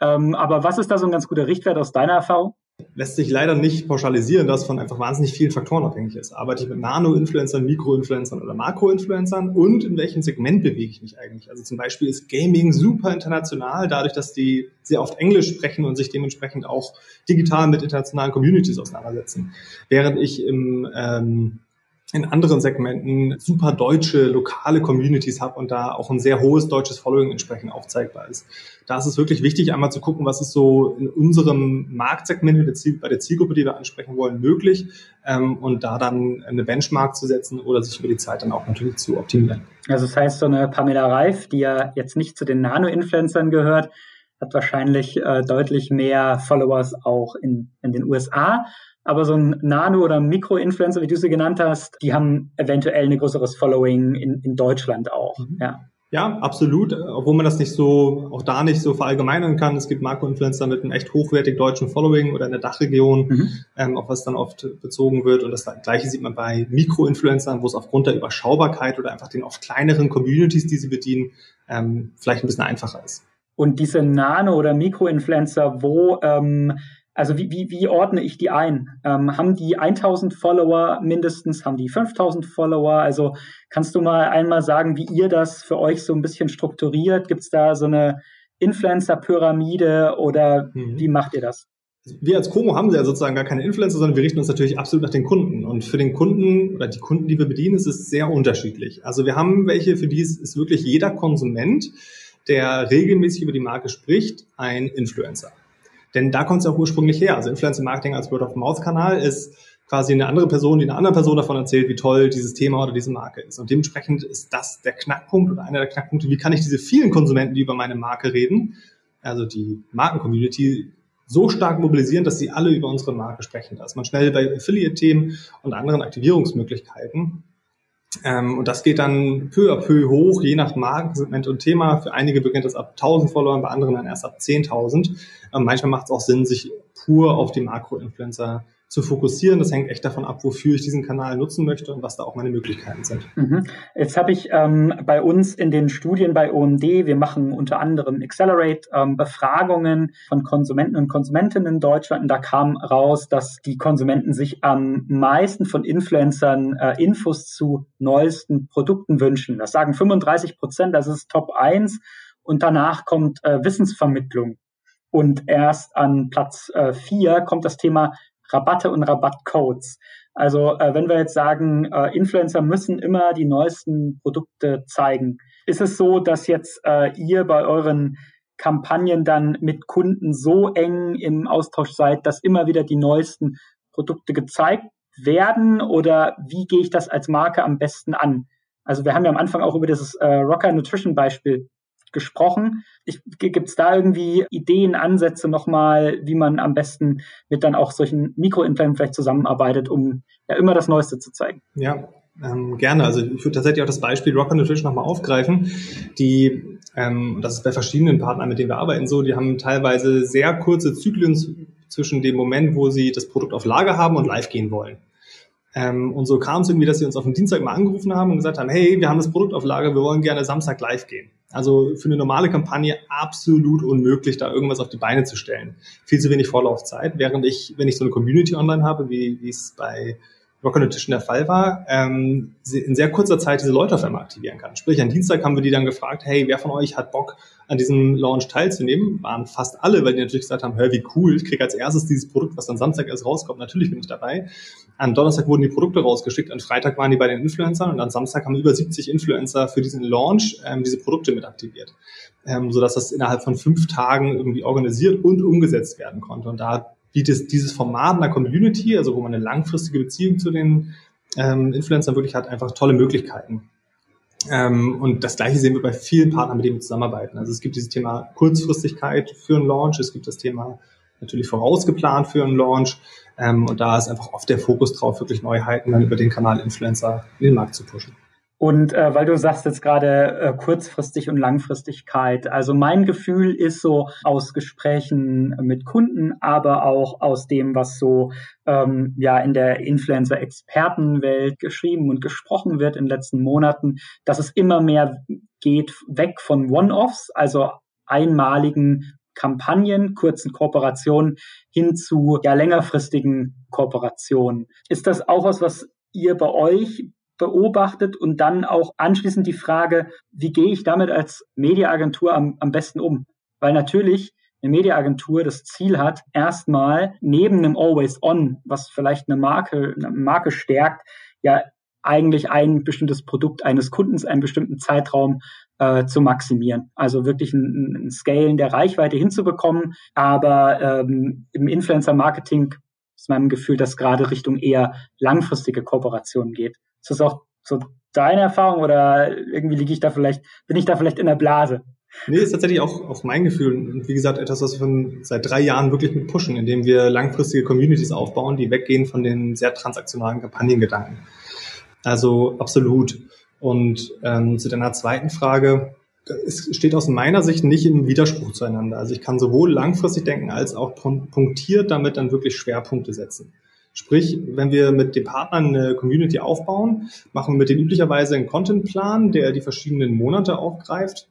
Ähm, aber was ist da so ein ganz guter Richtwert aus deiner Erfahrung? Lässt sich leider nicht pauschalisieren, dass von einfach wahnsinnig vielen Faktoren abhängig ist. Arbeite ich mit Nano-Influencern, Mikro-Influencern oder Makro-Influencern und in welchem Segment bewege ich mich eigentlich? Also zum Beispiel ist Gaming super international, dadurch, dass die sehr oft Englisch sprechen und sich dementsprechend auch digital mit internationalen Communities auseinandersetzen. Während ich im ähm, in anderen Segmenten super deutsche, lokale Communities habe und da auch ein sehr hohes deutsches Following entsprechend aufzeigbar ist. Da ist es wirklich wichtig, einmal zu gucken, was ist so in unserem Marktsegment bei der Zielgruppe, die wir ansprechen wollen, möglich ähm, und da dann eine Benchmark zu setzen oder sich über die Zeit dann auch natürlich zu optimieren. Also das heißt, so eine Pamela Reif, die ja jetzt nicht zu den Nano-Influencern gehört, hat wahrscheinlich äh, deutlich mehr Followers auch in, in den USA. Aber so ein Nano- oder Mikro-Influencer, wie du sie genannt hast, die haben eventuell ein größeres Following in, in Deutschland auch. Mhm. Ja. Ja, absolut. Obwohl man das nicht so, auch da nicht so verallgemeinern kann. Es gibt Makro-Influencer mit einem echt hochwertig deutschen Following oder in der Dachregion, mhm. ähm, auf was dann oft bezogen wird. Und das Gleiche sieht man bei Mikro-Influencern, wo es aufgrund der Überschaubarkeit oder einfach den oft kleineren Communities, die sie bedienen, ähm, vielleicht ein bisschen einfacher ist. Und diese Nano- oder Mikro-Influencer, wo ähm, also wie, wie, wie ordne ich die ein? Ähm, haben die 1000 Follower mindestens? Haben die 5000 Follower? Also kannst du mal einmal sagen, wie ihr das für euch so ein bisschen strukturiert? Gibt es da so eine Influencer-Pyramide oder mhm. wie macht ihr das? Wir als Como haben ja sozusagen gar keine Influencer, sondern wir richten uns natürlich absolut nach den Kunden. Und für den Kunden oder die Kunden, die wir bedienen, ist es sehr unterschiedlich. Also wir haben welche, für die ist wirklich jeder Konsument, der regelmäßig über die Marke spricht, ein Influencer. Denn da kommt es ja auch ursprünglich her. Also Influencer Marketing als Word-of-Mouth-Kanal ist quasi eine andere Person, die einer anderen Person davon erzählt, wie toll dieses Thema oder diese Marke ist. Und dementsprechend ist das der Knackpunkt oder einer der Knackpunkte, wie kann ich diese vielen Konsumenten, die über meine Marke reden, also die Marken-Community, so stark mobilisieren, dass sie alle über unsere Marke sprechen. Da ist man schnell bei Affiliate-Themen und anderen Aktivierungsmöglichkeiten. Ähm, und das geht dann peu à peu hoch, je nach Markensegment und Thema. Für einige beginnt das ab 1000 Followern, bei anderen dann erst ab 10.000. Ähm, manchmal macht es auch Sinn, sich pur auf die Makro-Influencer zu fokussieren. Das hängt echt davon ab, wofür ich diesen Kanal nutzen möchte und was da auch meine Möglichkeiten sind. Mhm. Jetzt habe ich ähm, bei uns in den Studien bei OMD, wir machen unter anderem Accelerate ähm, Befragungen von Konsumenten und Konsumentinnen in Deutschland und da kam raus, dass die Konsumenten sich am meisten von Influencern äh, Infos zu neuesten Produkten wünschen. Das sagen 35 Prozent, das ist Top 1 und danach kommt äh, Wissensvermittlung. Und erst an Platz äh, 4 kommt das Thema Rabatte und Rabattcodes. Also äh, wenn wir jetzt sagen, äh, Influencer müssen immer die neuesten Produkte zeigen, ist es so, dass jetzt äh, ihr bei euren Kampagnen dann mit Kunden so eng im Austausch seid, dass immer wieder die neuesten Produkte gezeigt werden oder wie gehe ich das als Marke am besten an? Also wir haben ja am Anfang auch über dieses äh, Rocker Nutrition Beispiel gesprochen. Gibt es da irgendwie Ideen, Ansätze nochmal, wie man am besten mit dann auch solchen Mikroinfluencern vielleicht zusammenarbeitet, um ja immer das Neueste zu zeigen? Ja, ähm, gerne. Also ich würde tatsächlich auch das Beispiel Rocket Nutrition nochmal aufgreifen. Die, ähm, das ist bei verschiedenen Partnern, mit denen wir arbeiten, so, die haben teilweise sehr kurze Zyklen zwischen dem Moment, wo sie das Produkt auf Lager haben und live gehen wollen. Ähm, und so kam es irgendwie, dass sie uns auf den Dienstag mal angerufen haben und gesagt haben, hey, wir haben das Produkt auf Lager, wir wollen gerne Samstag live gehen. Also für eine normale Kampagne absolut unmöglich, da irgendwas auf die Beine zu stellen. Viel zu wenig Vorlaufzeit. Während ich, wenn ich so eine Community online habe, wie, es bei Rocket Nutrition der Fall war, ähm, in sehr kurzer Zeit diese Leute auf einmal aktivieren kann. Sprich, am Dienstag haben wir die dann gefragt, hey, wer von euch hat Bock, an diesem Launch teilzunehmen? Waren fast alle, weil die natürlich gesagt haben, hör, wie cool, ich kriege als erstes dieses Produkt, was dann Samstag erst rauskommt, natürlich bin ich dabei. Am Donnerstag wurden die Produkte rausgeschickt, am Freitag waren die bei den Influencern und am Samstag haben über 70 Influencer für diesen Launch ähm, diese Produkte mit aktiviert. Ähm, sodass das innerhalb von fünf Tagen irgendwie organisiert und umgesetzt werden konnte. Und da bietet dieses Format einer Community, also wo man eine langfristige Beziehung zu den ähm, Influencern wirklich hat, einfach tolle Möglichkeiten. Ähm, und das Gleiche sehen wir bei vielen Partnern, mit denen wir zusammenarbeiten. Also es gibt dieses Thema Kurzfristigkeit für einen Launch, es gibt das Thema natürlich vorausgeplant für einen Launch. Ähm, und da ist einfach oft der Fokus drauf, wirklich Neuheiten dann über den Kanal Influencer in den Markt zu pushen. Und äh, weil du sagst jetzt gerade äh, kurzfristig und Langfristigkeit, also mein Gefühl ist so aus Gesprächen mit Kunden, aber auch aus dem, was so ähm, ja in der Influencer-Expertenwelt geschrieben und gesprochen wird in den letzten Monaten, dass es immer mehr geht weg von One-offs, also einmaligen Kampagnen, kurzen Kooperationen hin zu ja längerfristigen Kooperationen. Ist das auch was, was ihr bei euch beobachtet und dann auch anschließend die Frage, wie gehe ich damit als Mediaagentur am, am besten um? Weil natürlich eine Mediaagentur das Ziel hat, erstmal neben einem Always On, was vielleicht eine Marke, eine Marke stärkt, ja eigentlich ein bestimmtes Produkt eines Kundens einen bestimmten Zeitraum äh, zu maximieren. Also wirklich ein, ein Scalen der Reichweite hinzubekommen. Aber ähm, im Influencer-Marketing ist meinem Gefühl, dass gerade Richtung eher langfristige Kooperationen geht. Ist das auch so deine Erfahrung oder irgendwie liege ich da vielleicht, bin ich da vielleicht in der Blase? Nee, ist tatsächlich auch, auch mein Gefühl. Und wie gesagt, etwas, was wir seit drei Jahren wirklich mit pushen, indem wir langfristige Communities aufbauen, die weggehen von den sehr transaktionalen Kampagnengedanken. Also absolut. Und ähm, zu deiner zweiten Frage, es steht aus meiner Sicht nicht im Widerspruch zueinander. Also ich kann sowohl langfristig denken als auch punktiert damit dann wirklich Schwerpunkte setzen. Sprich, wenn wir mit den Partnern eine Community aufbauen, machen wir mit denen üblicherweise einen Contentplan, der die verschiedenen Monate aufgreift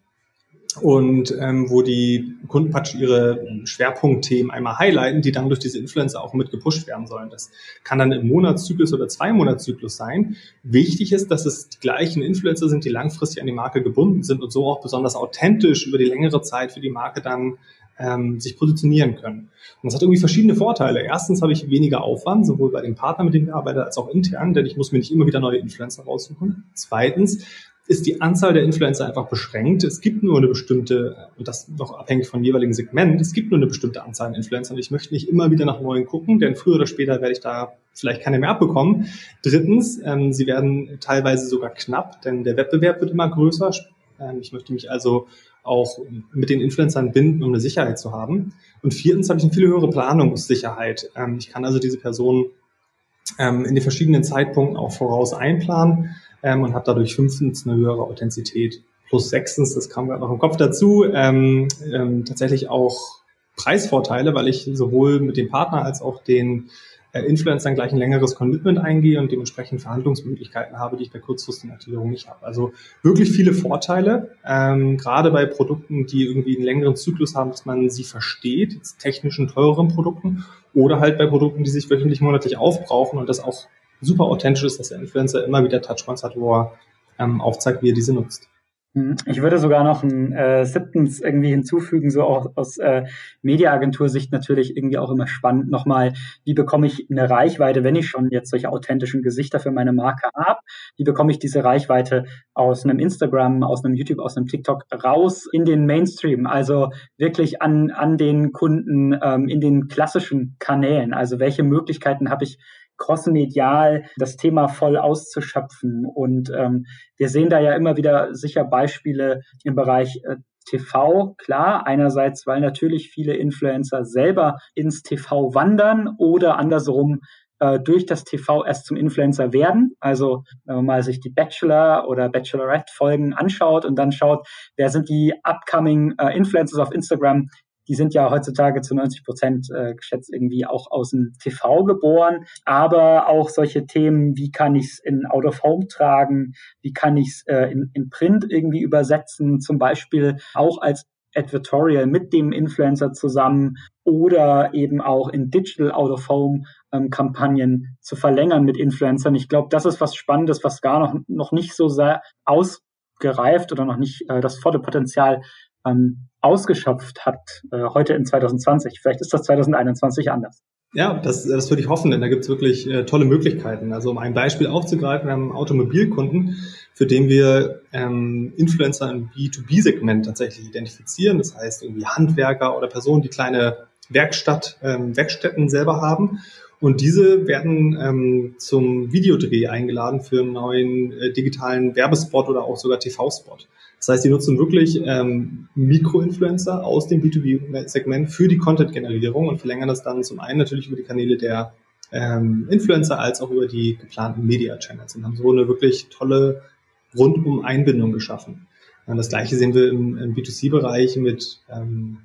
und ähm, wo die Kunden praktisch ihre Schwerpunktthemen einmal highlighten, die dann durch diese Influencer auch mit gepusht werden sollen. Das kann dann im Monatszyklus oder zwei Monatszyklus sein. Wichtig ist, dass es die gleichen Influencer sind, die langfristig an die Marke gebunden sind und so auch besonders authentisch über die längere Zeit für die Marke dann ähm, sich positionieren können. Und das hat irgendwie verschiedene Vorteile. Erstens habe ich weniger Aufwand, sowohl bei den Partnern, mit denen wir arbeiten, als auch intern, denn ich muss mir nicht immer wieder neue Influencer raussuchen. Zweitens ist die Anzahl der Influencer einfach beschränkt. Es gibt nur eine bestimmte, und das noch abhängig vom jeweiligen Segment, es gibt nur eine bestimmte Anzahl an Influencern. Ich möchte nicht immer wieder nach neuen gucken, denn früher oder später werde ich da vielleicht keine mehr abbekommen. Drittens, ähm, sie werden teilweise sogar knapp, denn der Wettbewerb wird immer größer. Ähm, ich möchte mich also auch mit den Influencern binden, um eine Sicherheit zu haben. Und viertens habe ich eine viel höhere Planungssicherheit. Ähm, ich kann also diese Person ähm, in den verschiedenen Zeitpunkten auch voraus einplanen ähm, und habe dadurch fünftens eine höhere Authentizität. Plus sechstens, das kam gerade noch im Kopf dazu, tatsächlich auch Preisvorteile, weil ich sowohl mit dem Partner als auch den Influencern gleich ein längeres Commitment eingehe und dementsprechend Verhandlungsmöglichkeiten habe, die ich bei kurzfristigen Aktivierungen nicht habe. Also wirklich viele Vorteile, ähm, gerade bei Produkten, die irgendwie einen längeren Zyklus haben, dass man sie versteht, technischen, teureren Produkten oder halt bei Produkten, die sich wöchentlich, monatlich aufbrauchen und das auch super authentisch ist, dass der Influencer immer wieder Touchpoints hat, wo er ähm, aufzeigt, wie er diese nutzt. Hm, ich würde sogar noch ein äh, siebtens irgendwie hinzufügen, so auch aus äh, Mediaagentursicht natürlich irgendwie auch immer spannend nochmal, wie bekomme ich eine Reichweite, wenn ich schon jetzt solche authentischen Gesichter für meine Marke habe, wie bekomme ich diese Reichweite aus einem Instagram, aus einem YouTube, aus einem TikTok raus in den Mainstream, also wirklich an, an den Kunden ähm, in den klassischen Kanälen, also welche Möglichkeiten habe ich crossmedial das Thema voll auszuschöpfen. Und ähm, wir sehen da ja immer wieder sicher Beispiele im Bereich äh, TV, klar, einerseits, weil natürlich viele Influencer selber ins TV wandern oder andersrum äh, durch das TV erst zum Influencer werden. Also wenn man mal sich die Bachelor oder Bachelorette Folgen anschaut und dann schaut, wer sind die upcoming äh, Influencers auf Instagram, die sind ja heutzutage zu 90 Prozent äh, geschätzt irgendwie auch aus dem TV geboren. Aber auch solche Themen, wie kann ich es in Out of Home tragen, wie kann ich es äh, in, in Print irgendwie übersetzen, zum Beispiel auch als Advertorial mit dem Influencer zusammen oder eben auch in Digital Out of Home ähm, Kampagnen zu verlängern mit Influencern. Ich glaube, das ist was Spannendes, was gar noch, noch nicht so sehr ausgereift oder noch nicht äh, das volle Potenzial ähm, ausgeschöpft hat, äh, heute in 2020. Vielleicht ist das 2021 anders. Ja, das, das würde ich hoffen, denn da gibt es wirklich äh, tolle Möglichkeiten. Also um ein Beispiel aufzugreifen, wir haben einen Automobilkunden, für den wir ähm, Influencer im B2B-Segment tatsächlich identifizieren. Das heißt irgendwie Handwerker oder Personen, die kleine Werkstatt, ähm, Werkstätten selber haben. Und diese werden ähm, zum Videodreh eingeladen für einen neuen äh, digitalen Werbespot oder auch sogar TV-Spot. Das heißt, die nutzen wirklich ähm, Mikroinfluencer aus dem B2B-Segment für die Content-Generierung und verlängern das dann zum einen natürlich über die Kanäle der ähm, Influencer als auch über die geplanten Media-Channels und haben so eine wirklich tolle rundum Einbindung geschaffen. Und das gleiche sehen wir im, im B2C-Bereich mit ähm,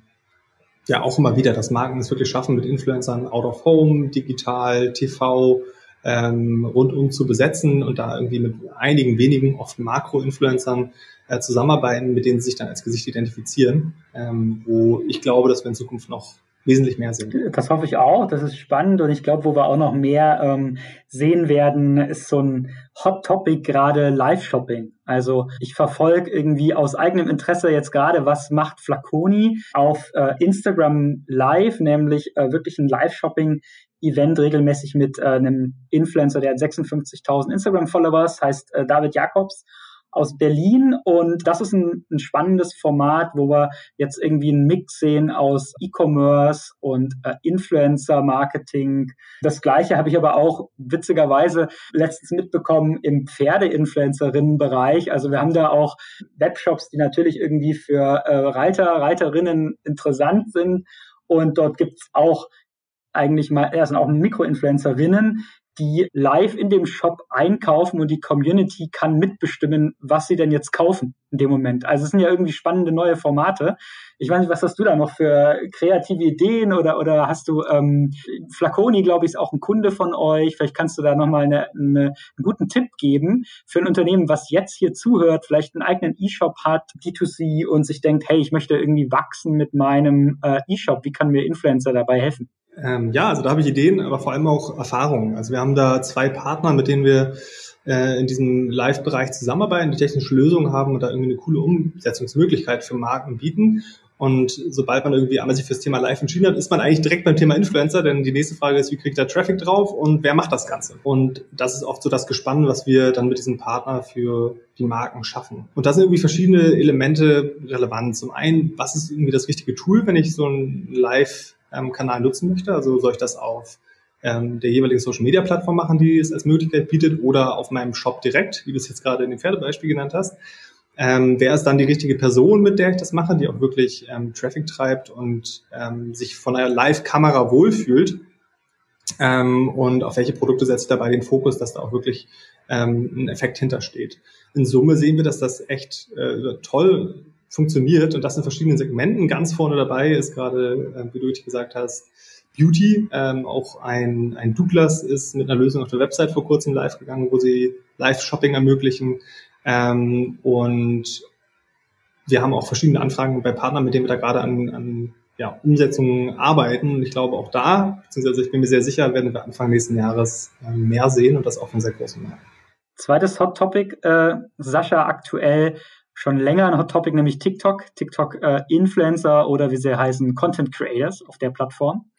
ja auch immer wieder, dass Marken es wirklich schaffen, mit Influencern out of home, digital, TV, ähm, rundum zu besetzen und da irgendwie mit einigen wenigen, oft Makro-Influencern äh, zusammenarbeiten, mit denen sie sich dann als Gesicht identifizieren, ähm, wo ich glaube, dass wir in Zukunft noch wesentlich mehr sehen. Das hoffe ich auch. Das ist spannend und ich glaube, wo wir auch noch mehr ähm, sehen werden, ist so ein Hot Topic gerade Live-Shopping. Also ich verfolge irgendwie aus eigenem Interesse jetzt gerade, was macht Flaconi auf äh, Instagram Live, nämlich äh, wirklich ein Live-Shopping Event regelmäßig mit äh, einem Influencer, der hat 56.000 Instagram-Followers, heißt äh, David Jacobs aus Berlin und das ist ein, ein, spannendes Format, wo wir jetzt irgendwie einen Mix sehen aus E-Commerce und äh, Influencer-Marketing. Das gleiche habe ich aber auch witzigerweise letztens mitbekommen im Pferde-Influencerinnen-Bereich. Also wir haben da auch Webshops, die natürlich irgendwie für äh, Reiter, Reiterinnen interessant sind und dort gibt's auch eigentlich mal, er sind auch Mikroinfluencerinnen, die live in dem Shop einkaufen und die Community kann mitbestimmen, was sie denn jetzt kaufen in dem Moment. Also es sind ja irgendwie spannende neue Formate. Ich weiß nicht, was hast du da noch für kreative Ideen oder, oder hast du ähm, Flaconi, glaube ich, ist auch ein Kunde von euch. Vielleicht kannst du da nochmal eine, eine, einen guten Tipp geben für ein Unternehmen, was jetzt hier zuhört, vielleicht einen eigenen E-Shop hat, D2C und sich denkt, hey, ich möchte irgendwie wachsen mit meinem äh, E-Shop. Wie kann mir Influencer dabei helfen? Ähm, ja, also da habe ich Ideen, aber vor allem auch Erfahrungen. Also wir haben da zwei Partner, mit denen wir äh, in diesem Live-Bereich zusammenarbeiten, die technische Lösungen haben und da irgendwie eine coole Umsetzungsmöglichkeit für Marken bieten. Und sobald man irgendwie einmal sich fürs Thema Live entschieden hat, ist man eigentlich direkt beim Thema Influencer, denn die nächste Frage ist, wie kriegt da Traffic drauf und wer macht das Ganze? Und das ist oft so das Gespann, was wir dann mit diesem Partner für die Marken schaffen. Und da sind irgendwie verschiedene Elemente relevant. Zum einen, was ist irgendwie das richtige Tool, wenn ich so ein Live ähm, Kanal nutzen möchte. Also soll ich das auf ähm, der jeweiligen Social Media Plattform machen, die es als Möglichkeit bietet, oder auf meinem Shop direkt, wie du es jetzt gerade in dem Pferdebeispiel genannt hast. Ähm, wer ist dann die richtige Person, mit der ich das mache, die auch wirklich ähm, Traffic treibt und ähm, sich von einer Live-Kamera wohlfühlt? Ähm, und auf welche Produkte setze ich dabei den Fokus, dass da auch wirklich ähm, ein Effekt hintersteht. In Summe sehen wir, dass das echt äh, toll funktioniert und das in verschiedenen Segmenten. Ganz vorne dabei ist gerade, äh, wie du richtig gesagt hast, Beauty. Ähm, auch ein, ein Douglas ist mit einer Lösung auf der Website vor kurzem live gegangen, wo sie Live-Shopping ermöglichen. Ähm, und wir haben auch verschiedene Anfragen bei Partnern, mit denen wir da gerade an, an ja, Umsetzungen arbeiten. Und ich glaube auch da, beziehungsweise ich bin mir sehr sicher, werden wir Anfang nächsten Jahres äh, mehr sehen und das auch von sehr großen Markt. Zweites Hot Topic, äh, Sascha, aktuell schon länger ein Hot Topic, nämlich TikTok, TikTok äh, Influencer oder wie sie heißen, Content Creators auf der Plattform.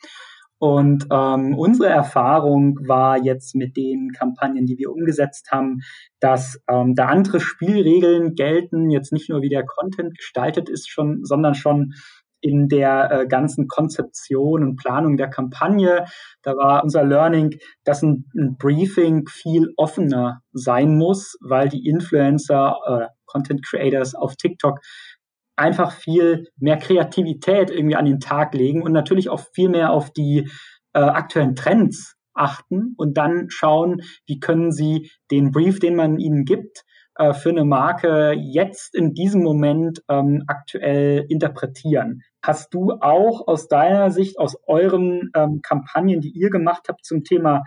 Und ähm, unsere Erfahrung war jetzt mit den Kampagnen, die wir umgesetzt haben, dass ähm, da andere Spielregeln gelten, jetzt nicht nur wie der Content gestaltet ist, schon, sondern schon in der äh, ganzen Konzeption und Planung der Kampagne. Da war unser Learning, dass ein, ein Briefing viel offener sein muss, weil die Influencer, äh, Content Creators auf TikTok einfach viel mehr Kreativität irgendwie an den Tag legen und natürlich auch viel mehr auf die äh, aktuellen Trends achten und dann schauen, wie können sie den Brief, den man ihnen gibt, äh, für eine Marke jetzt in diesem Moment ähm, aktuell interpretieren. Hast du auch aus deiner Sicht, aus euren ähm, Kampagnen, die ihr gemacht habt zum Thema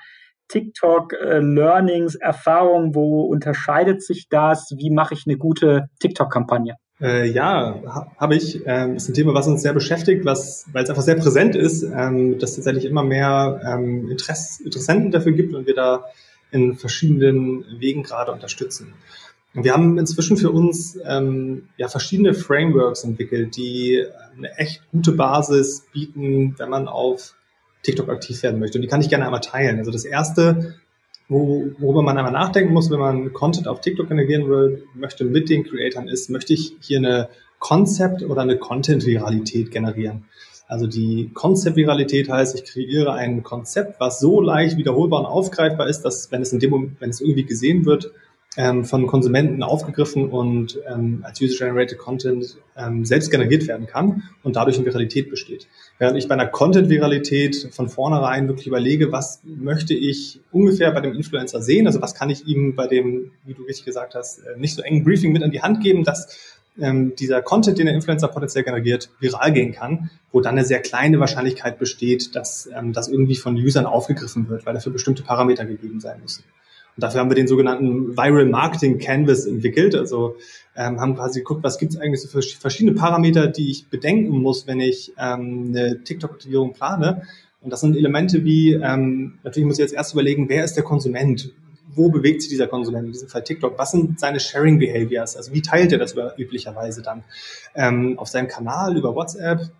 TikTok, äh, Learnings, Erfahrungen, wo unterscheidet sich das? Wie mache ich eine gute TikTok-Kampagne? Äh, ja, ha, habe ich. Ähm, ist ein Thema, was uns sehr beschäftigt, weil es einfach sehr präsent ist, ähm, dass tatsächlich immer mehr ähm, Interess Interessenten dafür gibt und wir da in verschiedenen Wegen gerade unterstützen. Wir haben inzwischen für uns ähm, ja verschiedene Frameworks entwickelt, die eine echt gute Basis bieten, wenn man auf TikTok aktiv werden möchte. Und die kann ich gerne einmal teilen. Also das erste wo, worüber man einmal nachdenken muss, wenn man Content auf TikTok generieren will, möchte mit den Creatoren ist, möchte ich hier eine Konzept- oder eine Content-Viralität generieren. Also die Konzept-Viralität heißt, ich kreiere ein Konzept, was so leicht wiederholbar und aufgreifbar ist, dass wenn es in dem wenn es irgendwie gesehen wird, ähm, von Konsumenten aufgegriffen und ähm, als User-Generated Content ähm, selbst generiert werden kann und dadurch eine Viralität besteht. Während ich bei einer Content-Viralität von vornherein wirklich überlege, was möchte ich ungefähr bei dem Influencer sehen, also was kann ich ihm bei dem, wie du richtig gesagt hast, äh, nicht so engen Briefing mit an die Hand geben, dass ähm, dieser Content, den der Influencer potenziell generiert, viral gehen kann, wo dann eine sehr kleine Wahrscheinlichkeit besteht, dass ähm, das irgendwie von Usern aufgegriffen wird, weil dafür bestimmte Parameter gegeben sein müssen. Und dafür haben wir den sogenannten Viral Marketing Canvas entwickelt. Also ähm, haben quasi geguckt, was gibt es eigentlich so für verschiedene Parameter, die ich bedenken muss, wenn ich ähm, eine TikTok-Aktivierung plane. Und das sind Elemente wie, ähm, natürlich muss ich jetzt erst überlegen, wer ist der Konsument? Wo bewegt sich dieser Konsument, in diesem Fall TikTok? Was sind seine Sharing Behaviors? Also wie teilt er das üblicherweise dann? Ähm, auf seinem Kanal, über WhatsApp,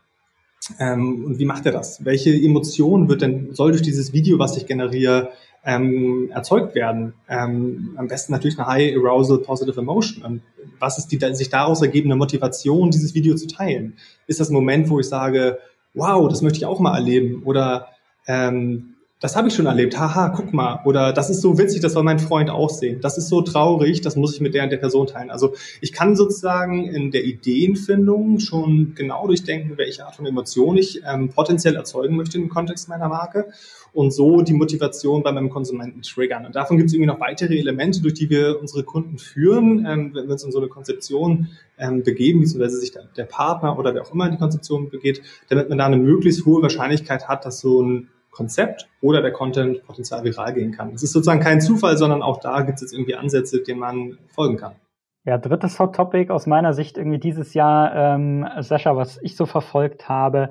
ähm, und wie macht er das? Welche Emotionen wird denn, soll durch dieses Video, was ich generiere, ähm, erzeugt werden. Ähm, am besten natürlich eine High Arousal Positive Emotion. Und was ist die sich daraus ergebende Motivation, dieses Video zu teilen? Ist das ein Moment, wo ich sage, wow, das möchte ich auch mal erleben? Oder ähm, das habe ich schon erlebt, haha, guck mal. Oder das ist so witzig, das soll mein Freund auch sehen. Das ist so traurig, das muss ich mit der und der Person teilen. Also ich kann sozusagen in der Ideenfindung schon genau durchdenken, welche Art von Emotion ich ähm, potenziell erzeugen möchte im Kontext meiner Marke und so die Motivation bei meinem Konsumenten triggern. Und davon gibt es irgendwie noch weitere Elemente, durch die wir unsere Kunden führen, ähm, wenn wir uns in so eine Konzeption ähm, begeben, beziehungsweise sich der, der Partner oder wer auch immer in die Konzeption begeht, damit man da eine möglichst hohe Wahrscheinlichkeit hat, dass so ein Konzept oder der Content potenziell viral gehen kann. Es ist sozusagen kein Zufall, sondern auch da gibt es jetzt irgendwie Ansätze, denen man folgen kann. Ja, drittes Hot Topic aus meiner Sicht irgendwie dieses Jahr, ähm, Sascha, was ich so verfolgt habe,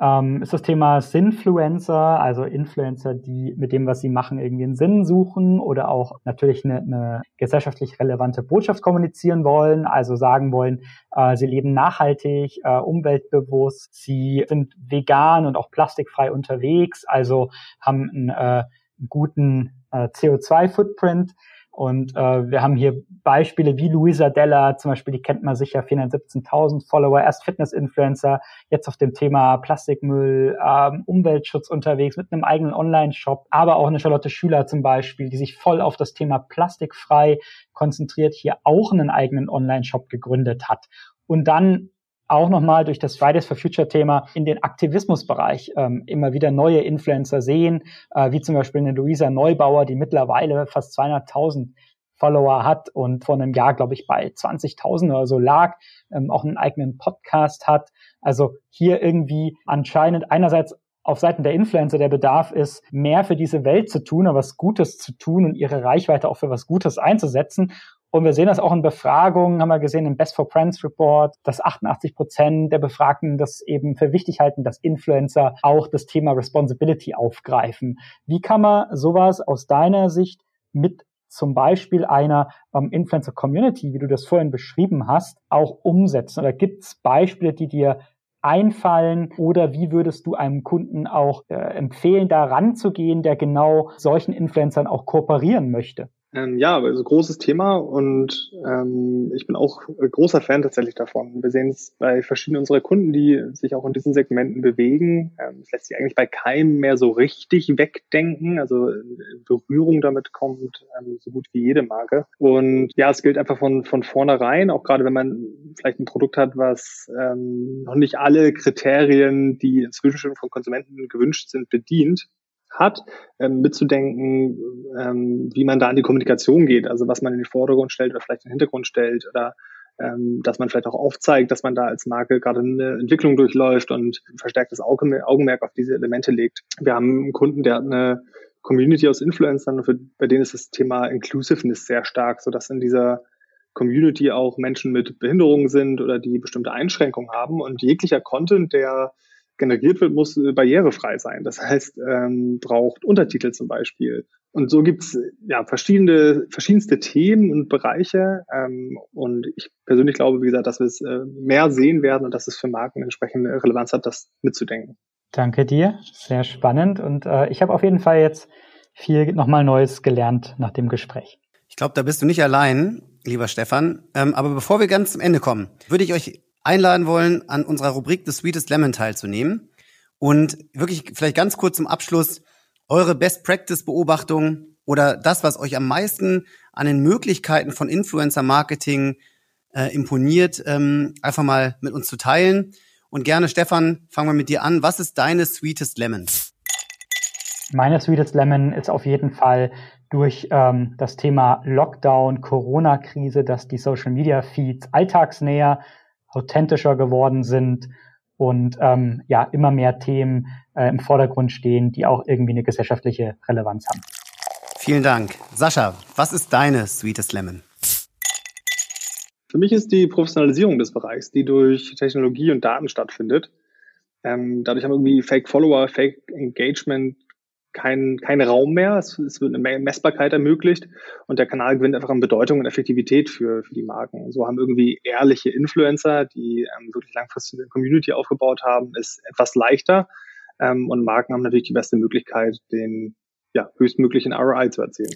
ähm, ist das Thema Sinfluencer, also Influencer, die mit dem, was sie machen, irgendwie einen Sinn suchen oder auch natürlich eine, eine gesellschaftlich relevante Botschaft kommunizieren wollen, also sagen wollen, äh, sie leben nachhaltig, äh, umweltbewusst, sie sind vegan und auch plastikfrei unterwegs, also haben einen, äh, einen guten äh, CO2-Footprint und äh, wir haben hier Beispiele wie Luisa Della, zum Beispiel, die kennt man sicher, 417.000 Follower, erst Fitness-Influencer, jetzt auf dem Thema Plastikmüll, ähm, Umweltschutz unterwegs mit einem eigenen Online-Shop, aber auch eine Charlotte Schüler zum Beispiel, die sich voll auf das Thema plastikfrei konzentriert, hier auch einen eigenen Online-Shop gegründet hat. Und dann auch nochmal durch das Fridays for Future Thema in den Aktivismusbereich ähm, immer wieder neue Influencer sehen, äh, wie zum Beispiel eine Luisa Neubauer, die mittlerweile fast 200.000 Follower hat und vor einem Jahr, glaube ich, bei 20.000 oder so lag, ähm, auch einen eigenen Podcast hat. Also hier irgendwie anscheinend einerseits auf Seiten der Influencer der Bedarf ist, mehr für diese Welt zu tun, aber was Gutes zu tun und ihre Reichweite auch für was Gutes einzusetzen. Und wir sehen das auch in Befragungen, haben wir gesehen im Best for Friends Report, dass 88 Prozent der Befragten das eben für wichtig halten, dass Influencer auch das Thema Responsibility aufgreifen. Wie kann man sowas aus deiner Sicht mit zum Beispiel einer ähm, Influencer Community, wie du das vorhin beschrieben hast, auch umsetzen? Oder gibt es Beispiele, die dir einfallen? Oder wie würdest du einem Kunden auch äh, empfehlen, da ranzugehen, der genau solchen Influencern auch kooperieren möchte? Ähm, ja, also großes Thema und ähm, ich bin auch großer Fan tatsächlich davon. Wir sehen es bei verschiedenen unserer Kunden, die sich auch in diesen Segmenten bewegen. Ähm, es lässt sich eigentlich bei keinem mehr so richtig wegdenken. Also Berührung damit kommt ähm, so gut wie jede Marke. Und ja, es gilt einfach von, von vornherein, auch gerade wenn man vielleicht ein Produkt hat, was ähm, noch nicht alle Kriterien, die inzwischen schon von Konsumenten gewünscht sind, bedient, hat, ähm, mitzudenken, ähm, wie man da an die Kommunikation geht, also was man in den Vordergrund stellt oder vielleicht in den Hintergrund stellt oder ähm, dass man vielleicht auch aufzeigt, dass man da als Marke gerade eine Entwicklung durchläuft und verstärktes Augenmerk auf diese Elemente legt. Wir haben einen Kunden, der hat eine Community aus Influencern, für, bei denen ist das Thema Inclusiveness sehr stark, so dass in dieser Community auch Menschen mit Behinderungen sind oder die bestimmte Einschränkungen haben und jeglicher Content, der generiert wird, muss äh, barrierefrei sein. Das heißt, ähm, braucht Untertitel zum Beispiel. Und so gibt's ja verschiedene, verschiedenste Themen und Bereiche. Ähm, und ich persönlich glaube, wie gesagt, dass wir es äh, mehr sehen werden und dass es für Marken entsprechende Relevanz hat, das mitzudenken. Danke dir, sehr spannend. Und äh, ich habe auf jeden Fall jetzt viel nochmal Neues gelernt nach dem Gespräch. Ich glaube, da bist du nicht allein, lieber Stefan. Ähm, aber bevor wir ganz zum Ende kommen, würde ich euch einladen wollen, an unserer Rubrik The Sweetest Lemon teilzunehmen. Und wirklich vielleicht ganz kurz zum Abschluss eure Best Practice Beobachtung oder das, was euch am meisten an den Möglichkeiten von Influencer Marketing äh, imponiert, ähm, einfach mal mit uns zu teilen. Und gerne, Stefan, fangen wir mit dir an. Was ist deine Sweetest Lemon? Meine Sweetest Lemon ist auf jeden Fall durch ähm, das Thema Lockdown, Corona-Krise, dass die Social Media Feeds alltagsnäher authentischer geworden sind und ähm, ja immer mehr Themen äh, im Vordergrund stehen, die auch irgendwie eine gesellschaftliche Relevanz haben. Vielen Dank. Sascha, was ist deine Sweetest Lemon? Für mich ist die Professionalisierung des Bereichs, die durch Technologie und Daten stattfindet. Ähm, dadurch haben irgendwie Fake Follower, Fake Engagement kein, kein Raum mehr. Es, es wird eine Messbarkeit ermöglicht und der Kanal gewinnt einfach an Bedeutung und Effektivität für, für die Marken. So haben irgendwie ehrliche Influencer, die ähm, wirklich langfristig eine Community aufgebaut haben, ist etwas leichter. Ähm, und Marken haben natürlich die beste Möglichkeit, den ja, höchstmöglichen ROI zu erzielen.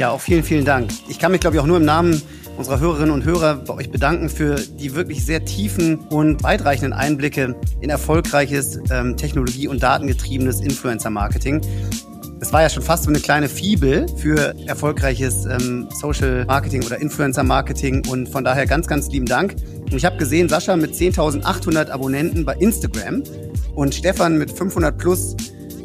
Ja, auch vielen, vielen Dank. Ich kann mich, glaube ich, auch nur im Namen unserer Hörerinnen und Hörer bei euch bedanken für die wirklich sehr tiefen und weitreichenden Einblicke in erfolgreiches ähm, Technologie- und datengetriebenes Influencer-Marketing. Es war ja schon fast so eine kleine Fibel für erfolgreiches ähm, Social Marketing oder Influencer Marketing und von daher ganz, ganz lieben Dank. Und ich habe gesehen, Sascha mit 10.800 Abonnenten bei Instagram und Stefan mit 500 plus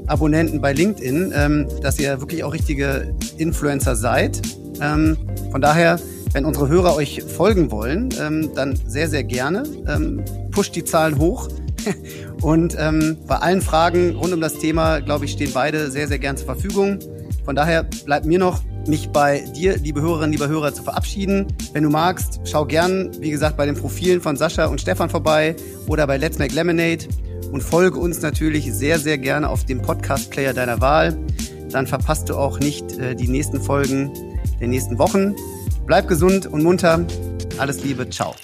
Abonnenten bei LinkedIn, ähm, dass ihr wirklich auch richtige Influencer seid. Ähm, von daher wenn unsere Hörer euch folgen wollen, ähm, dann sehr, sehr gerne. Ähm, pusht die Zahlen hoch. Und ähm, bei allen Fragen rund um das Thema, glaube ich, stehen beide sehr, sehr gern zur Verfügung. Von daher bleibt mir noch, mich bei dir, liebe Hörerinnen, liebe Hörer, zu verabschieden. Wenn du magst, schau gern, wie gesagt, bei den Profilen von Sascha und Stefan vorbei oder bei Let's Make Lemonade und folge uns natürlich sehr, sehr gerne auf dem Podcast-Player deiner Wahl. Dann verpasst du auch nicht äh, die nächsten Folgen der nächsten Wochen. Bleib gesund und munter. Alles Liebe. Ciao.